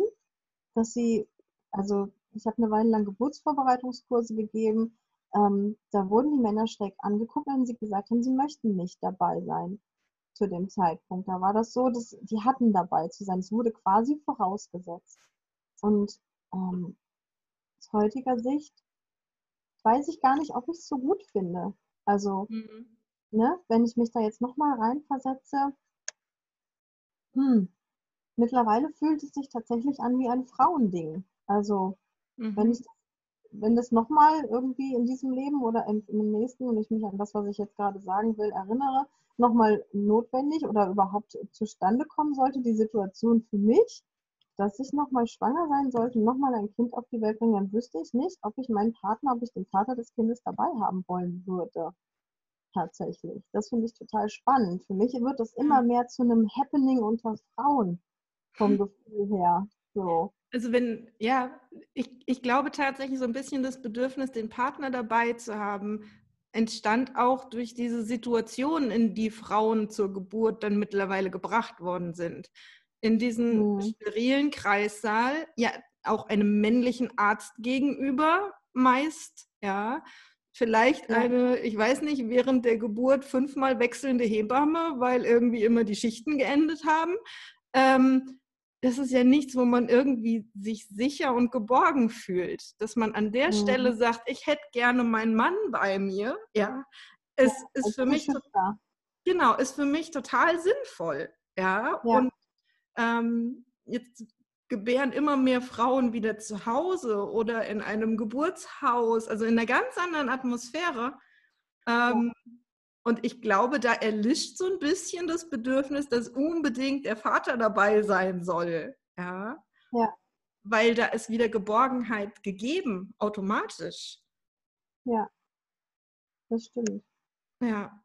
dass sie, also ich habe eine Weile lang Geburtsvorbereitungskurse gegeben. Ähm, da wurden die Männer schräg angeguckt, wenn sie gesagt haben, sie möchten nicht dabei sein zu dem Zeitpunkt. Da war das so, dass die hatten dabei zu sein. Es wurde quasi vorausgesetzt. Und ähm, aus heutiger Sicht weiß ich gar nicht, ob ich es so gut finde. Also, Mhm. ne, wenn ich mich da jetzt nochmal reinversetze, hm, mittlerweile fühlt es sich tatsächlich an wie ein Frauending. Also, wenn Mhm. ich wenn das nochmal irgendwie in diesem Leben oder in dem nächsten und ich mich an das, was ich jetzt gerade sagen will, erinnere, nochmal notwendig oder überhaupt zustande kommen sollte, die Situation für mich, dass ich nochmal schwanger sein sollte, nochmal ein Kind auf die Welt bringen, dann wüsste ich nicht, ob ich meinen Partner, ob ich den Vater des Kindes dabei haben wollen würde. Tatsächlich. Das finde ich total spannend. Für mich wird das immer mehr zu einem Happening unter Frauen vom Gefühl her. So. Also wenn, ja, ich, ich glaube tatsächlich so ein bisschen das Bedürfnis, den Partner dabei zu haben, entstand auch durch diese Situation, in die Frauen zur Geburt dann mittlerweile gebracht worden sind. In diesem mhm. sterilen Kreissaal, ja, auch einem männlichen Arzt gegenüber meist, ja. Vielleicht eine, ich weiß nicht, während der Geburt fünfmal wechselnde Hebamme, weil irgendwie immer die Schichten geendet haben. Ähm, das ist ja nichts, wo man irgendwie sich sicher und geborgen fühlt. Dass man an der mhm. Stelle sagt, ich hätte gerne meinen Mann bei mir, ja, es ja, ist für mich total, genau, ist für mich total sinnvoll. Ja, ja. und ähm, jetzt gebären immer mehr Frauen wieder zu Hause oder in einem Geburtshaus, also in einer ganz anderen Atmosphäre. Ähm, ja. Und ich glaube, da erlischt so ein bisschen das Bedürfnis, dass unbedingt der Vater dabei sein soll. Ja. ja. Weil da ist wieder Geborgenheit gegeben, automatisch. Ja, das stimmt. Ja.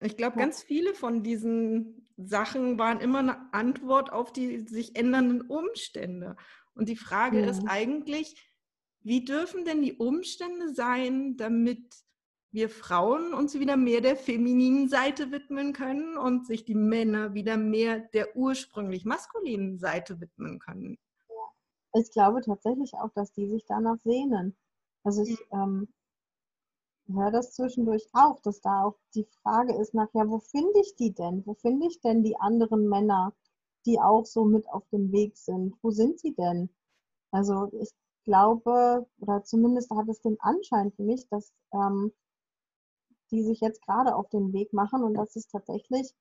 Ich glaube, ja. ganz viele von diesen Sachen waren immer eine Antwort auf die sich ändernden Umstände. Und die Frage ja. ist eigentlich, wie dürfen denn die Umstände sein, damit wir Frauen uns wieder mehr der femininen Seite widmen können und sich die Männer wieder mehr der ursprünglich maskulinen Seite widmen können. Ich glaube tatsächlich auch, dass die sich danach sehnen. Also ich ähm, höre das zwischendurch auch, dass da auch die Frage ist nachher, wo finde ich die denn? Wo finde ich denn die anderen Männer, die auch so mit auf dem Weg sind? Wo sind sie denn? Also ich glaube, oder zumindest hat es den Anschein für mich, dass ähm, die sich jetzt gerade auf den Weg machen und dass es tatsächlich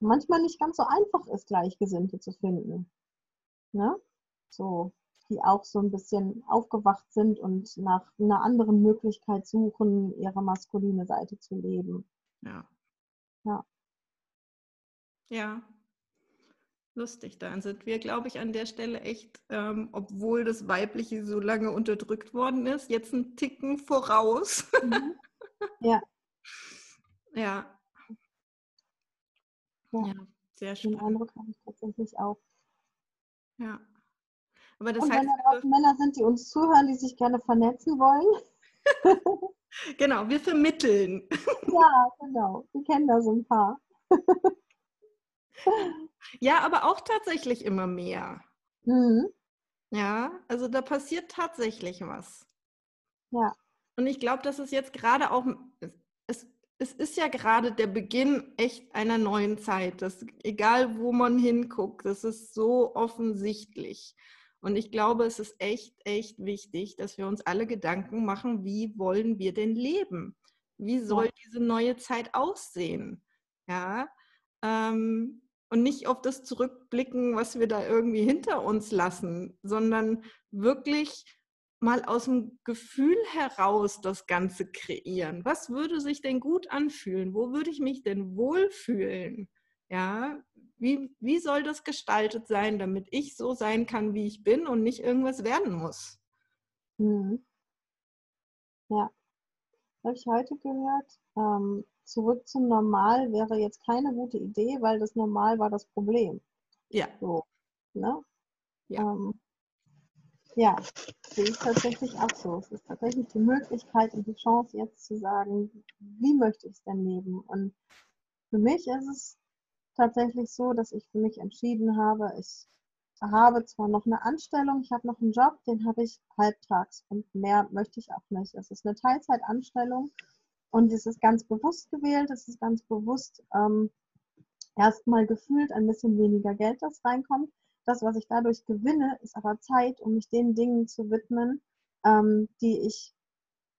manchmal nicht ganz so einfach ist, Gleichgesinnte zu finden. Ne? So, die auch so ein bisschen aufgewacht sind und nach einer anderen Möglichkeit suchen, ihre maskuline Seite zu leben. Ja. Ja. Ja. Lustig, dann sind wir, glaube ich, an der Stelle echt, ähm, obwohl das Weibliche so lange unterdrückt worden ist, jetzt einen Ticken voraus. Mhm. Ja, ja. Ja, ja sehr schön. Den Eindruck habe ich tatsächlich auch. Ja. Aber das Und heißt, wenn da draußen Männer sind, die uns zuhören, die sich gerne vernetzen wollen. genau, wir vermitteln. ja, genau. Wir kennen da so ein paar. ja, aber auch tatsächlich immer mehr. Mhm. Ja, also da passiert tatsächlich was. Ja. Und ich glaube, dass es jetzt gerade auch, es, es ist ja gerade der Beginn echt einer neuen Zeit. Das, egal wo man hinguckt, das ist so offensichtlich. Und ich glaube, es ist echt, echt wichtig, dass wir uns alle Gedanken machen, wie wollen wir denn leben? Wie soll diese neue Zeit aussehen? Ja. Ähm, und nicht auf das zurückblicken, was wir da irgendwie hinter uns lassen, sondern wirklich mal aus dem Gefühl heraus das Ganze kreieren. Was würde sich denn gut anfühlen? Wo würde ich mich denn wohlfühlen? Ja, wie, wie soll das gestaltet sein, damit ich so sein kann, wie ich bin und nicht irgendwas werden muss? Mhm. Ja, habe ich heute gehört. Ähm, zurück zum Normal wäre jetzt keine gute Idee, weil das Normal war das Problem. Ja. So, ne? Ja. Ähm, ja, sehe ich tatsächlich auch so. Es ist tatsächlich die Möglichkeit und die Chance, jetzt zu sagen, wie möchte ich es denn leben? Und für mich ist es tatsächlich so, dass ich für mich entschieden habe, ich habe zwar noch eine Anstellung, ich habe noch einen Job, den habe ich halbtags und mehr möchte ich auch nicht. Es ist eine Teilzeitanstellung und es ist ganz bewusst gewählt, es ist ganz bewusst ähm, erstmal gefühlt ein bisschen weniger Geld, das reinkommt. Das, was ich dadurch gewinne, ist aber Zeit, um mich den Dingen zu widmen, ähm, die ich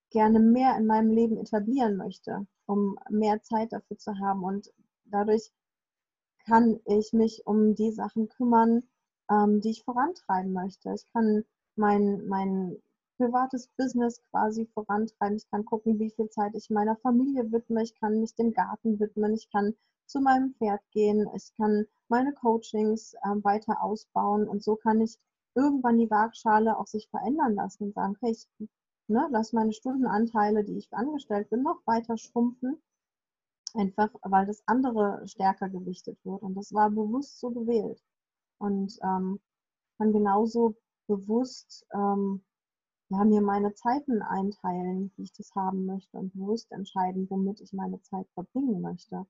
gerne mehr in meinem Leben etablieren möchte, um mehr Zeit dafür zu haben. Und dadurch kann ich mich um die Sachen kümmern, ähm, die ich vorantreiben möchte. Ich kann mein, mein privates Business quasi vorantreiben. Ich kann gucken, wie viel Zeit ich meiner Familie widme. Ich kann mich dem Garten widmen. Ich kann zu meinem Pferd gehen. Ich kann meine Coachings äh, weiter ausbauen und so kann ich irgendwann die Waagschale auch sich verändern lassen und sagen, okay, ich ne, lasse meine Stundenanteile, die ich angestellt bin, noch weiter schrumpfen Einfach, weil das andere stärker gewichtet wird. Und das war bewusst so gewählt. Und ähm, kann genauso bewusst ähm, ja, mir meine Zeiten einteilen, wie ich das haben möchte und bewusst entscheiden, womit ich meine Zeit verbringen möchte.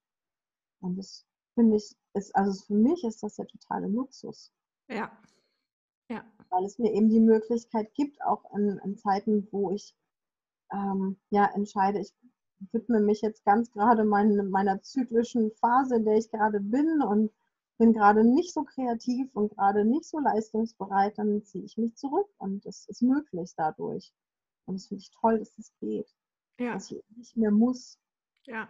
Und das finde ich, ist, also für mich ist das der totale Luxus. Ja. Ja. Weil es mir eben die Möglichkeit gibt, auch in, in Zeiten, wo ich ähm, ja entscheide, ich widme mich jetzt ganz gerade mein, meiner zyklischen Phase, in der ich gerade bin und bin gerade nicht so kreativ und gerade nicht so leistungsbereit, dann ziehe ich mich zurück und es ist möglich dadurch. Und das finde ich toll, dass das geht. Ja. Dass ich nicht mehr muss. Ja.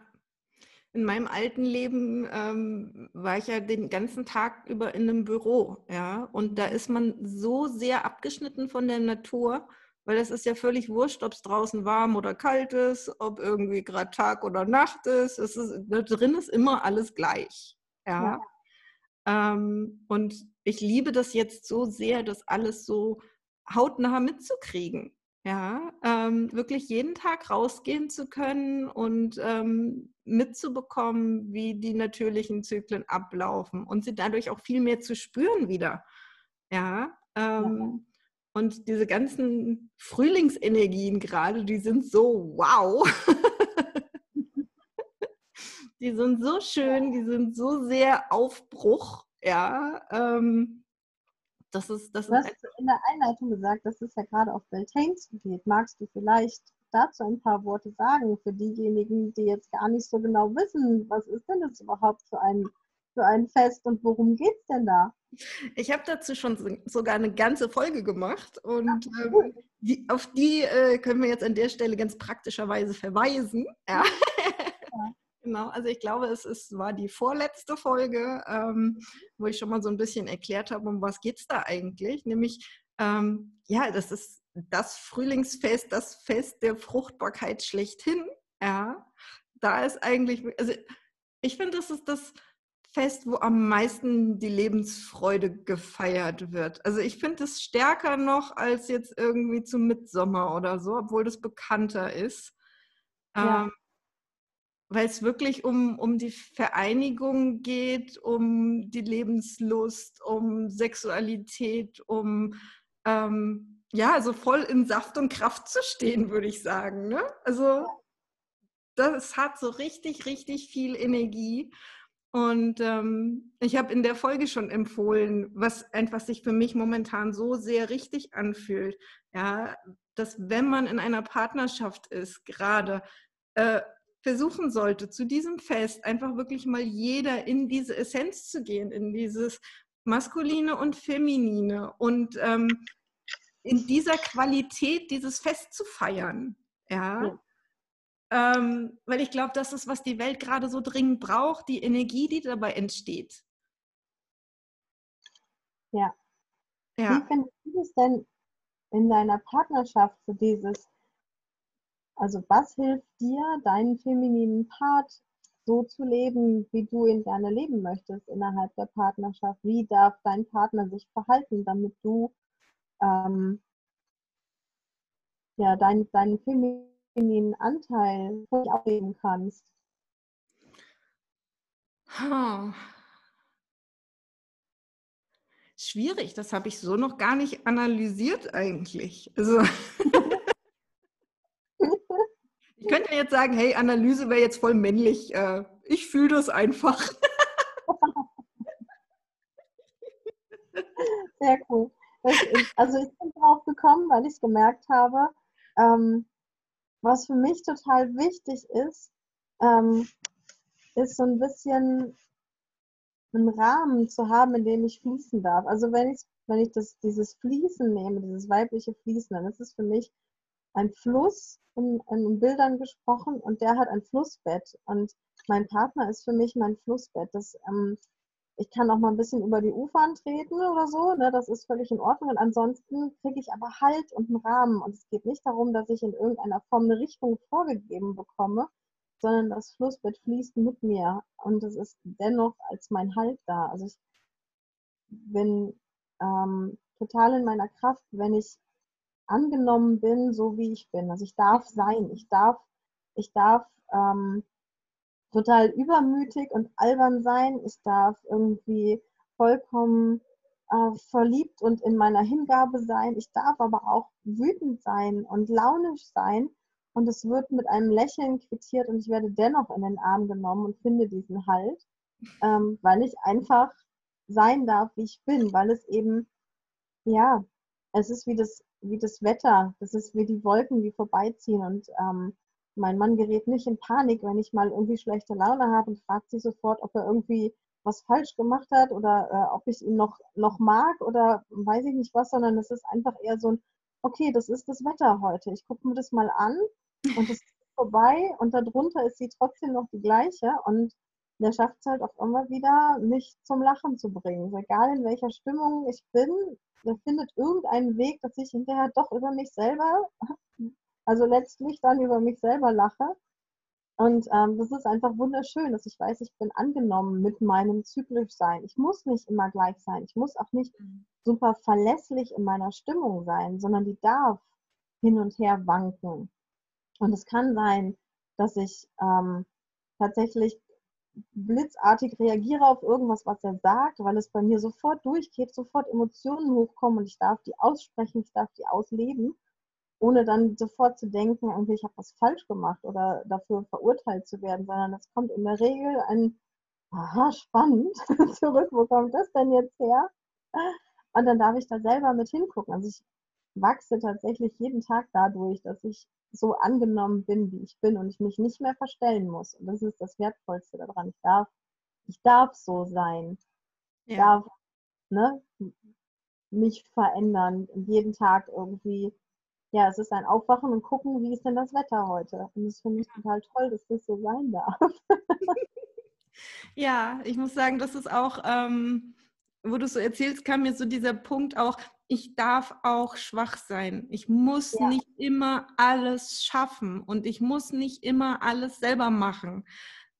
In meinem alten Leben ähm, war ich ja den ganzen Tag über in einem Büro, ja. Und da ist man so sehr abgeschnitten von der Natur, weil es ist ja völlig wurscht, ob es draußen warm oder kalt ist, ob irgendwie gerade Tag oder Nacht ist. Es ist da drin ist immer alles gleich, ja. ja. Ähm, und ich liebe das jetzt so sehr, das alles so hautnah mitzukriegen. Ja, ähm, wirklich jeden Tag rausgehen zu können und ähm, mitzubekommen, wie die natürlichen Zyklen ablaufen und sie dadurch auch viel mehr zu spüren wieder. Ja, ähm, ja. Und diese ganzen Frühlingsenergien gerade, die sind so wow. die sind so schön, die sind so sehr Aufbruch, ja. Ähm, das ist, das du hast in der Einleitung gesagt, dass es ja gerade auf Beltanes geht. Magst du vielleicht dazu ein paar Worte sagen für diejenigen, die jetzt gar nicht so genau wissen, was ist denn das überhaupt für ein, für ein Fest und worum geht es denn da? Ich habe dazu schon sogar eine ganze Folge gemacht und ähm, die, auf die äh, können wir jetzt an der Stelle ganz praktischerweise verweisen. Ja. Genau, also ich glaube, es ist, war die vorletzte Folge, ähm, wo ich schon mal so ein bisschen erklärt habe, um was geht es da eigentlich. Nämlich, ähm, ja, das ist das Frühlingsfest, das Fest der Fruchtbarkeit schlechthin. Ja, da ist eigentlich, also ich finde, das ist das Fest, wo am meisten die Lebensfreude gefeiert wird. Also ich finde es stärker noch als jetzt irgendwie zum Mitsommer oder so, obwohl das bekannter ist. Ja. Ähm, weil es wirklich um, um die Vereinigung geht, um die Lebenslust, um Sexualität, um ähm, ja, also voll in Saft und Kraft zu stehen, würde ich sagen. Ne? Also das hat so richtig, richtig viel Energie. Und ähm, ich habe in der Folge schon empfohlen, was einfach sich für mich momentan so sehr richtig anfühlt. Ja, dass wenn man in einer Partnerschaft ist, gerade äh, versuchen sollte, zu diesem Fest einfach wirklich mal jeder in diese Essenz zu gehen, in dieses Maskuline und Feminine und ähm, in dieser Qualität dieses Fest zu feiern. Ja. ja. Ähm, weil ich glaube, das ist, was die Welt gerade so dringend braucht, die Energie, die dabei entsteht. Ja. ja. Wie findest du es denn in deiner Partnerschaft, so dieses also was hilft dir, deinen femininen Part so zu leben, wie du ihn gerne leben möchtest innerhalb der Partnerschaft? Wie darf dein Partner sich verhalten, damit du ähm, ja, dein, deinen femininen Anteil ausleben kannst? Huh. Schwierig, das habe ich so noch gar nicht analysiert eigentlich. Also Ich könnte jetzt sagen, hey, Analyse wäre jetzt voll männlich. Äh, ich fühle das einfach. Sehr cool. Ist, also ich bin drauf gekommen, weil ich gemerkt habe, ähm, was für mich total wichtig ist, ähm, ist so ein bisschen einen Rahmen zu haben, in dem ich fließen darf. Also wenn ich, wenn ich das, dieses Fließen nehme, dieses weibliche Fließen, dann ist es für mich ein Fluss in, in, Bildern gesprochen und der hat ein Flussbett. Und mein Partner ist für mich mein Flussbett. Das, ähm, ich kann auch mal ein bisschen über die Ufern treten oder so, ne, das ist völlig in Ordnung. Und ansonsten kriege ich aber Halt und einen Rahmen. Und es geht nicht darum, dass ich in irgendeiner Form eine Richtung vorgegeben bekomme, sondern das Flussbett fließt mit mir. Und es ist dennoch als mein Halt da. Also ich bin ähm, total in meiner Kraft, wenn ich angenommen bin, so wie ich bin. Also ich darf sein, ich darf, ich darf ähm, total übermütig und albern sein. Ich darf irgendwie vollkommen äh, verliebt und in meiner Hingabe sein. Ich darf aber auch wütend sein und launisch sein. Und es wird mit einem Lächeln quittiert und ich werde dennoch in den Arm genommen und finde diesen Halt, ähm, weil ich einfach sein darf, wie ich bin, weil es eben, ja, es ist wie das, wie das Wetter, das ist wie die Wolken, die vorbeiziehen und ähm, mein Mann gerät nicht in Panik, wenn ich mal irgendwie schlechte Laune habe und fragt sich sofort, ob er irgendwie was falsch gemacht hat oder äh, ob ich ihn noch, noch mag oder weiß ich nicht was, sondern es ist einfach eher so ein, okay, das ist das Wetter heute. Ich gucke mir das mal an und es ist vorbei und darunter ist sie trotzdem noch die gleiche und der schafft es halt auch immer wieder, mich zum Lachen zu bringen. Egal in welcher Stimmung ich bin, der findet irgendeinen Weg, dass ich hinterher doch über mich selber, also letztlich dann über mich selber lache. Und ähm, das ist einfach wunderschön, dass ich weiß, ich bin angenommen mit meinem Zyklischsein. Ich muss nicht immer gleich sein. Ich muss auch nicht mhm. super verlässlich in meiner Stimmung sein, sondern die darf hin und her wanken. Und es kann sein, dass ich ähm, tatsächlich blitzartig reagiere auf irgendwas, was er sagt, weil es bei mir sofort durchgeht, sofort Emotionen hochkommen und ich darf die aussprechen, ich darf die ausleben, ohne dann sofort zu denken, irgendwie ich habe was falsch gemacht oder dafür verurteilt zu werden, sondern es kommt in der Regel ein, aha, spannend, zurück, wo kommt das denn jetzt her? Und dann darf ich da selber mit hingucken. Also ich wachse tatsächlich jeden Tag dadurch, dass ich so angenommen bin, wie ich bin und ich mich nicht mehr verstellen muss. Und das ist das Wertvollste daran. Ich darf, ich darf so sein. Ich ja. darf ne, mich verändern jeden Tag irgendwie, ja, es ist ein Aufwachen und gucken, wie ist denn das Wetter heute. Und das finde ich total toll, dass das so sein darf. ja, ich muss sagen, das ist auch, ähm, wo du so erzählst, kam mir so dieser Punkt auch, ich darf auch schwach sein. Ich muss ja. nicht immer alles schaffen und ich muss nicht immer alles selber machen,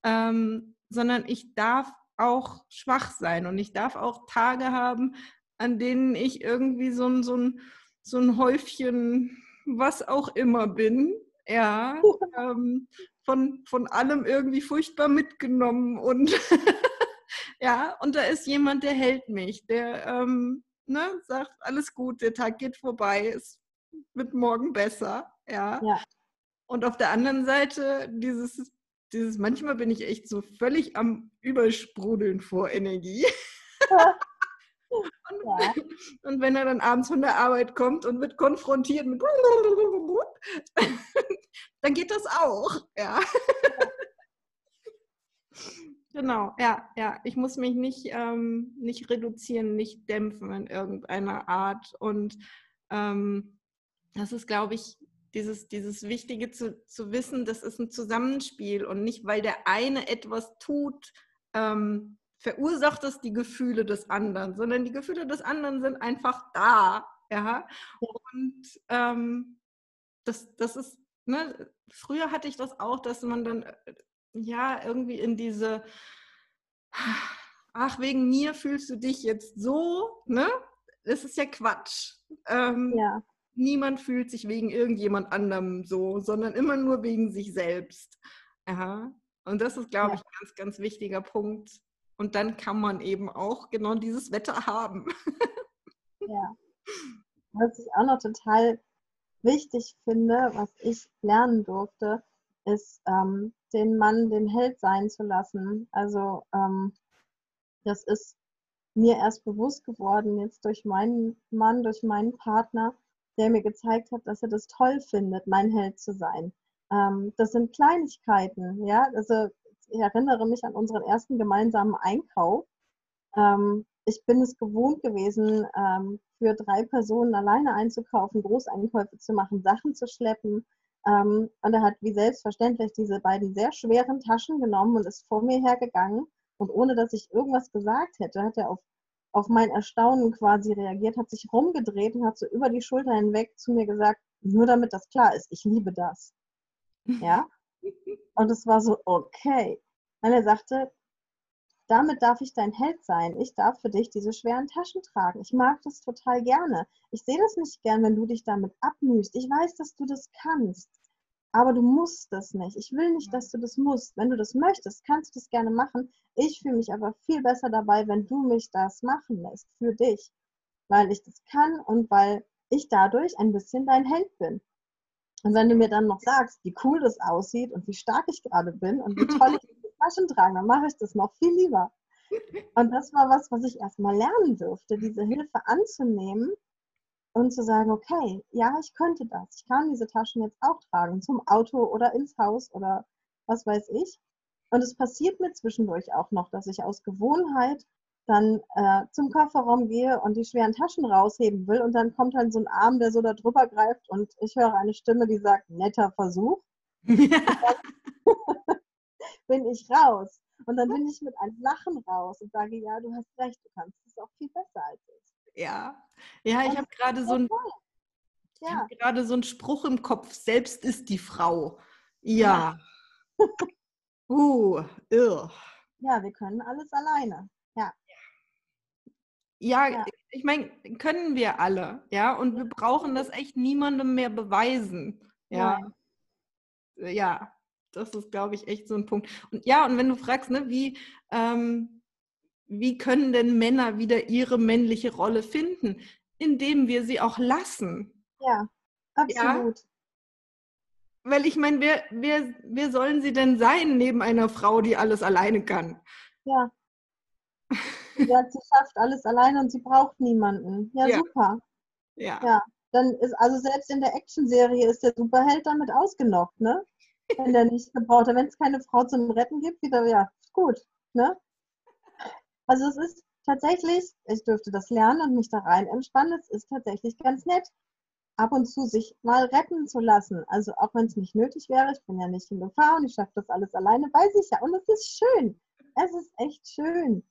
ähm, sondern ich darf auch schwach sein und ich darf auch Tage haben, an denen ich irgendwie so ein, so ein, so ein Häufchen, was auch immer bin, ja, ähm, von, von allem irgendwie furchtbar mitgenommen und ja, und da ist jemand, der hält mich, der ähm, ne, sagt, alles gut, der Tag geht vorbei, es wird morgen besser. Ja. ja. Und auf der anderen Seite, dieses, dieses, manchmal bin ich echt so völlig am Übersprudeln vor Energie. und, ja. und, wenn er dann abends von der Arbeit kommt und wird konfrontiert mit dann geht das auch. Ja. Genau, ja, ja. Ich muss mich nicht, ähm, nicht reduzieren, nicht dämpfen in irgendeiner Art. Und ähm, das ist, glaube ich, dieses, dieses Wichtige zu, zu wissen, das ist ein Zusammenspiel und nicht, weil der eine etwas tut, ähm, verursacht es die Gefühle des anderen, sondern die Gefühle des anderen sind einfach da. Ja. Und ähm, das, das ist, ne, früher hatte ich das auch, dass man dann äh, ja, irgendwie in diese, ach, wegen mir fühlst du dich jetzt so, ne? Das ist ja Quatsch. Ähm, ja. Niemand fühlt sich wegen irgendjemand anderem so, sondern immer nur wegen sich selbst. Aha. Und das ist, glaube ja. ich, ein ganz, ganz wichtiger Punkt. Und dann kann man eben auch genau dieses Wetter haben. ja. Was ich auch noch total wichtig finde, was ich lernen durfte, ist, ähm, den Mann den Held sein zu lassen. Also ähm, das ist mir erst bewusst geworden, jetzt durch meinen Mann, durch meinen Partner, der mir gezeigt hat, dass er das toll findet, mein Held zu sein. Ähm, das sind Kleinigkeiten, ja. Also ich erinnere mich an unseren ersten gemeinsamen Einkauf. Ähm, ich bin es gewohnt gewesen, ähm, für drei Personen alleine einzukaufen, Großeinkäufe zu machen, Sachen zu schleppen. Ähm, und er hat wie selbstverständlich diese beiden sehr schweren Taschen genommen und ist vor mir hergegangen. Und ohne dass ich irgendwas gesagt hätte, hat er auf, auf mein Erstaunen quasi reagiert, hat sich rumgedreht und hat so über die Schulter hinweg zu mir gesagt, nur damit das klar ist, ich liebe das. Ja? Und es war so, okay. Weil er sagte, damit darf ich dein Held sein. Ich darf für dich diese schweren Taschen tragen. Ich mag das total gerne. Ich sehe das nicht gern, wenn du dich damit abmühst. Ich weiß, dass du das kannst. aber du musst das nicht. Ich will nicht, dass du das musst. Wenn du das möchtest, kannst du das gerne machen. Ich fühle mich aber viel besser dabei, wenn du mich das machen lässt für dich, weil ich das kann und weil ich dadurch ein bisschen dein Held bin. Und wenn du mir dann noch sagst, wie cool das aussieht und wie stark ich gerade bin und wie toll ich die Taschen trage, dann mache ich das noch viel lieber. Und das war was, was ich erstmal lernen durfte, diese Hilfe anzunehmen und zu sagen, okay, ja, ich könnte das. Ich kann diese Taschen jetzt auch tragen, zum Auto oder ins Haus oder was weiß ich. Und es passiert mir zwischendurch auch noch, dass ich aus Gewohnheit dann äh, zum Kofferraum gehe und die schweren Taschen rausheben will und dann kommt dann so ein Arm, der so da drüber greift und ich höre eine Stimme, die sagt, netter Versuch. Ja. bin ich raus. Und dann bin ich mit einem Lachen raus und sage, ja, du hast recht, du kannst es auch viel besser als ich. Ja, ja, ich habe gerade so ein ja. gerade so einen Spruch im Kopf, selbst ist die Frau. Ja. ja. uh, irr. Ja, wir können alles alleine. Ja. Ja, ich meine, können wir alle, ja, und wir brauchen das echt niemandem mehr beweisen. Ja. Ja, ja das ist, glaube ich, echt so ein Punkt. Und ja, und wenn du fragst, ne, wie, ähm, wie können denn Männer wieder ihre männliche Rolle finden? Indem wir sie auch lassen. Ja, absolut. Ja? Weil ich meine, wer, wer, wer sollen sie denn sein neben einer Frau, die alles alleine kann? Ja. Ja, sie schafft alles alleine und sie braucht niemanden. Ja, ja. super. Ja. ja. Dann ist, also selbst in der Actionserie ist der Superheld damit ausgenockt, ne? Wenn der nicht gebraucht hat. Wenn es keine Frau zum Retten gibt, wieder, ja, gut, ne? Also es ist tatsächlich, ich dürfte das lernen und mich da rein entspannen, es ist tatsächlich ganz nett, ab und zu sich mal retten zu lassen. Also auch wenn es nicht nötig wäre, ich bin ja nicht in Gefahr und ich schaffe das alles alleine, weiß ich ja. Und es ist schön. Es ist echt schön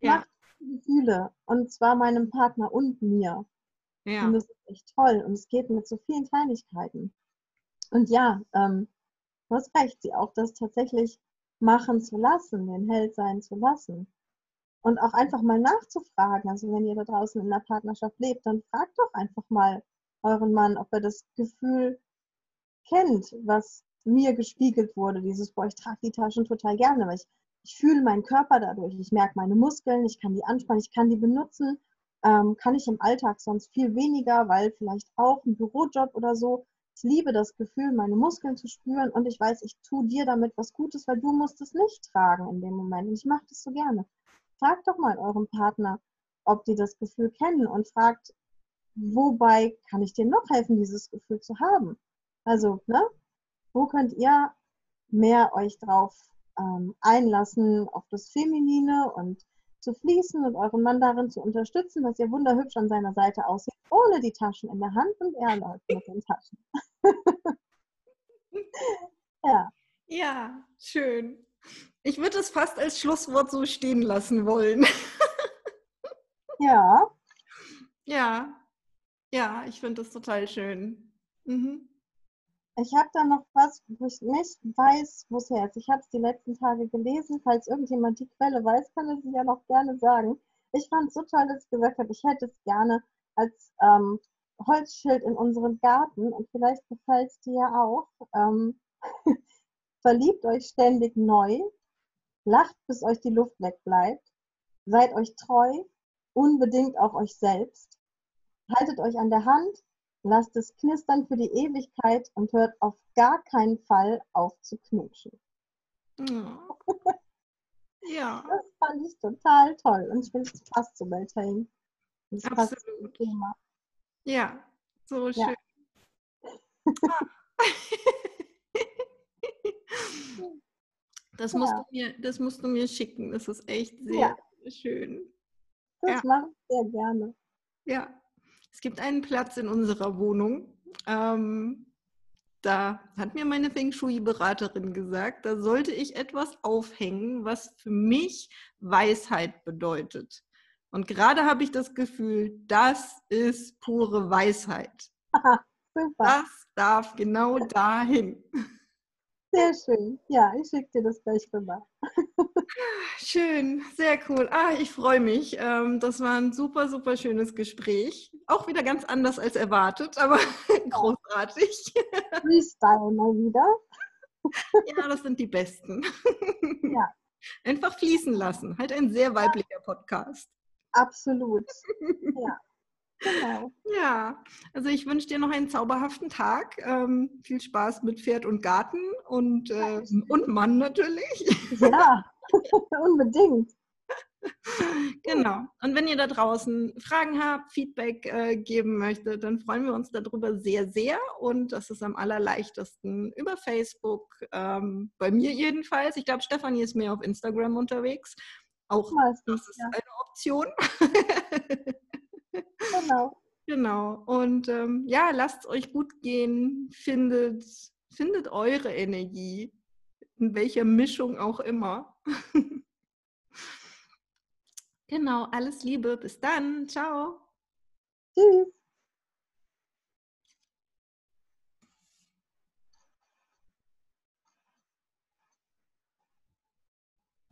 ja. macht Gefühle. Und zwar meinem Partner und mir. Ja. Und das ist echt toll. Und es geht mit so vielen Kleinigkeiten. Und ja, ähm, du hast recht, sie auch das tatsächlich machen zu lassen, den Held sein zu lassen. Und auch einfach mal nachzufragen. Also wenn ihr da draußen in der Partnerschaft lebt, dann fragt doch einfach mal euren Mann, ob er das Gefühl kennt, was mir gespiegelt wurde. Dieses, boah, ich trage die Taschen total gerne, weil ich ich fühle meinen Körper dadurch, ich merke meine Muskeln, ich kann die anspannen, ich kann die benutzen. Ähm, kann ich im Alltag sonst viel weniger, weil vielleicht auch ein Bürojob oder so. Ich liebe das Gefühl, meine Muskeln zu spüren und ich weiß, ich tue dir damit was Gutes, weil du musst es nicht tragen in dem Moment. Und ich mache das so gerne. Fragt doch mal eurem Partner, ob die das Gefühl kennen und fragt, wobei kann ich dir noch helfen, dieses Gefühl zu haben? Also, ne? Wo könnt ihr mehr euch drauf ähm, einlassen auf das Feminine und zu fließen und euren Mann darin zu unterstützen, dass ihr wunderhübsch an seiner Seite aussieht, ohne die Taschen in der Hand und er läuft mit den Taschen. ja. Ja, schön. Ich würde es fast als Schlusswort so stehen lassen wollen. ja. Ja. Ja, ich finde das total schön. Mhm. Ich habe da noch was, wo ich nicht weiß, wo es her ist. Ich habe es die letzten Tage gelesen. Falls irgendjemand die Quelle weiß, kann es ja noch gerne sagen. Ich fand es so toll, dass ich gesagt habe, ich hätte es gerne als ähm, Holzschild in unserem Garten und vielleicht gefällt es dir ja auch. Ähm, verliebt euch ständig neu, lacht, bis euch die Luft wegbleibt, seid euch treu, unbedingt auch euch selbst, haltet euch an der Hand, Lasst es knistern für die Ewigkeit und hört auf gar keinen Fall auf zu knutschen. Ja. ja. Das fand ich total toll und ich finde, es passt zu Beltane. Das Absolut. Thema. Ja, so schön. Ja. Das musst, ja. du mir, das musst du mir schicken. Das ist echt sehr ja. schön. Das ja. mache ich sehr gerne. Ja. Es gibt einen Platz in unserer Wohnung. Ähm, da hat mir meine Feng Shui-Beraterin gesagt, da sollte ich etwas aufhängen, was für mich Weisheit bedeutet. Und gerade habe ich das Gefühl, das ist pure Weisheit. Aha, super. Das darf genau dahin. Sehr schön. Ja, ich schicke dir das gleich rüber. Schön, sehr cool. Ah, ich freue mich. Ähm, das war ein super, super schönes Gespräch. Auch wieder ganz anders als erwartet, aber großartig. Freestyle mal wieder. Ja, das sind die besten. Ja. Einfach fließen lassen. Halt ein sehr weiblicher Podcast. Absolut. Ja. Genau. Ja, also ich wünsche dir noch einen zauberhaften Tag. Ähm, viel Spaß mit Pferd und Garten und, äh, und Mann natürlich. Ja, unbedingt. Genau. Und wenn ihr da draußen Fragen habt, Feedback äh, geben möchtet, dann freuen wir uns darüber sehr, sehr. Und das ist am allerleichtesten über Facebook, ähm, bei mir jedenfalls. Ich glaube, Stefanie ist mehr auf Instagram unterwegs. Auch das ist eine Option. Genau. Genau. Und ähm, ja, lasst es euch gut gehen. Findet, findet eure Energie. In welcher Mischung auch immer. genau. Alles Liebe. Bis dann. Ciao. Tschüss.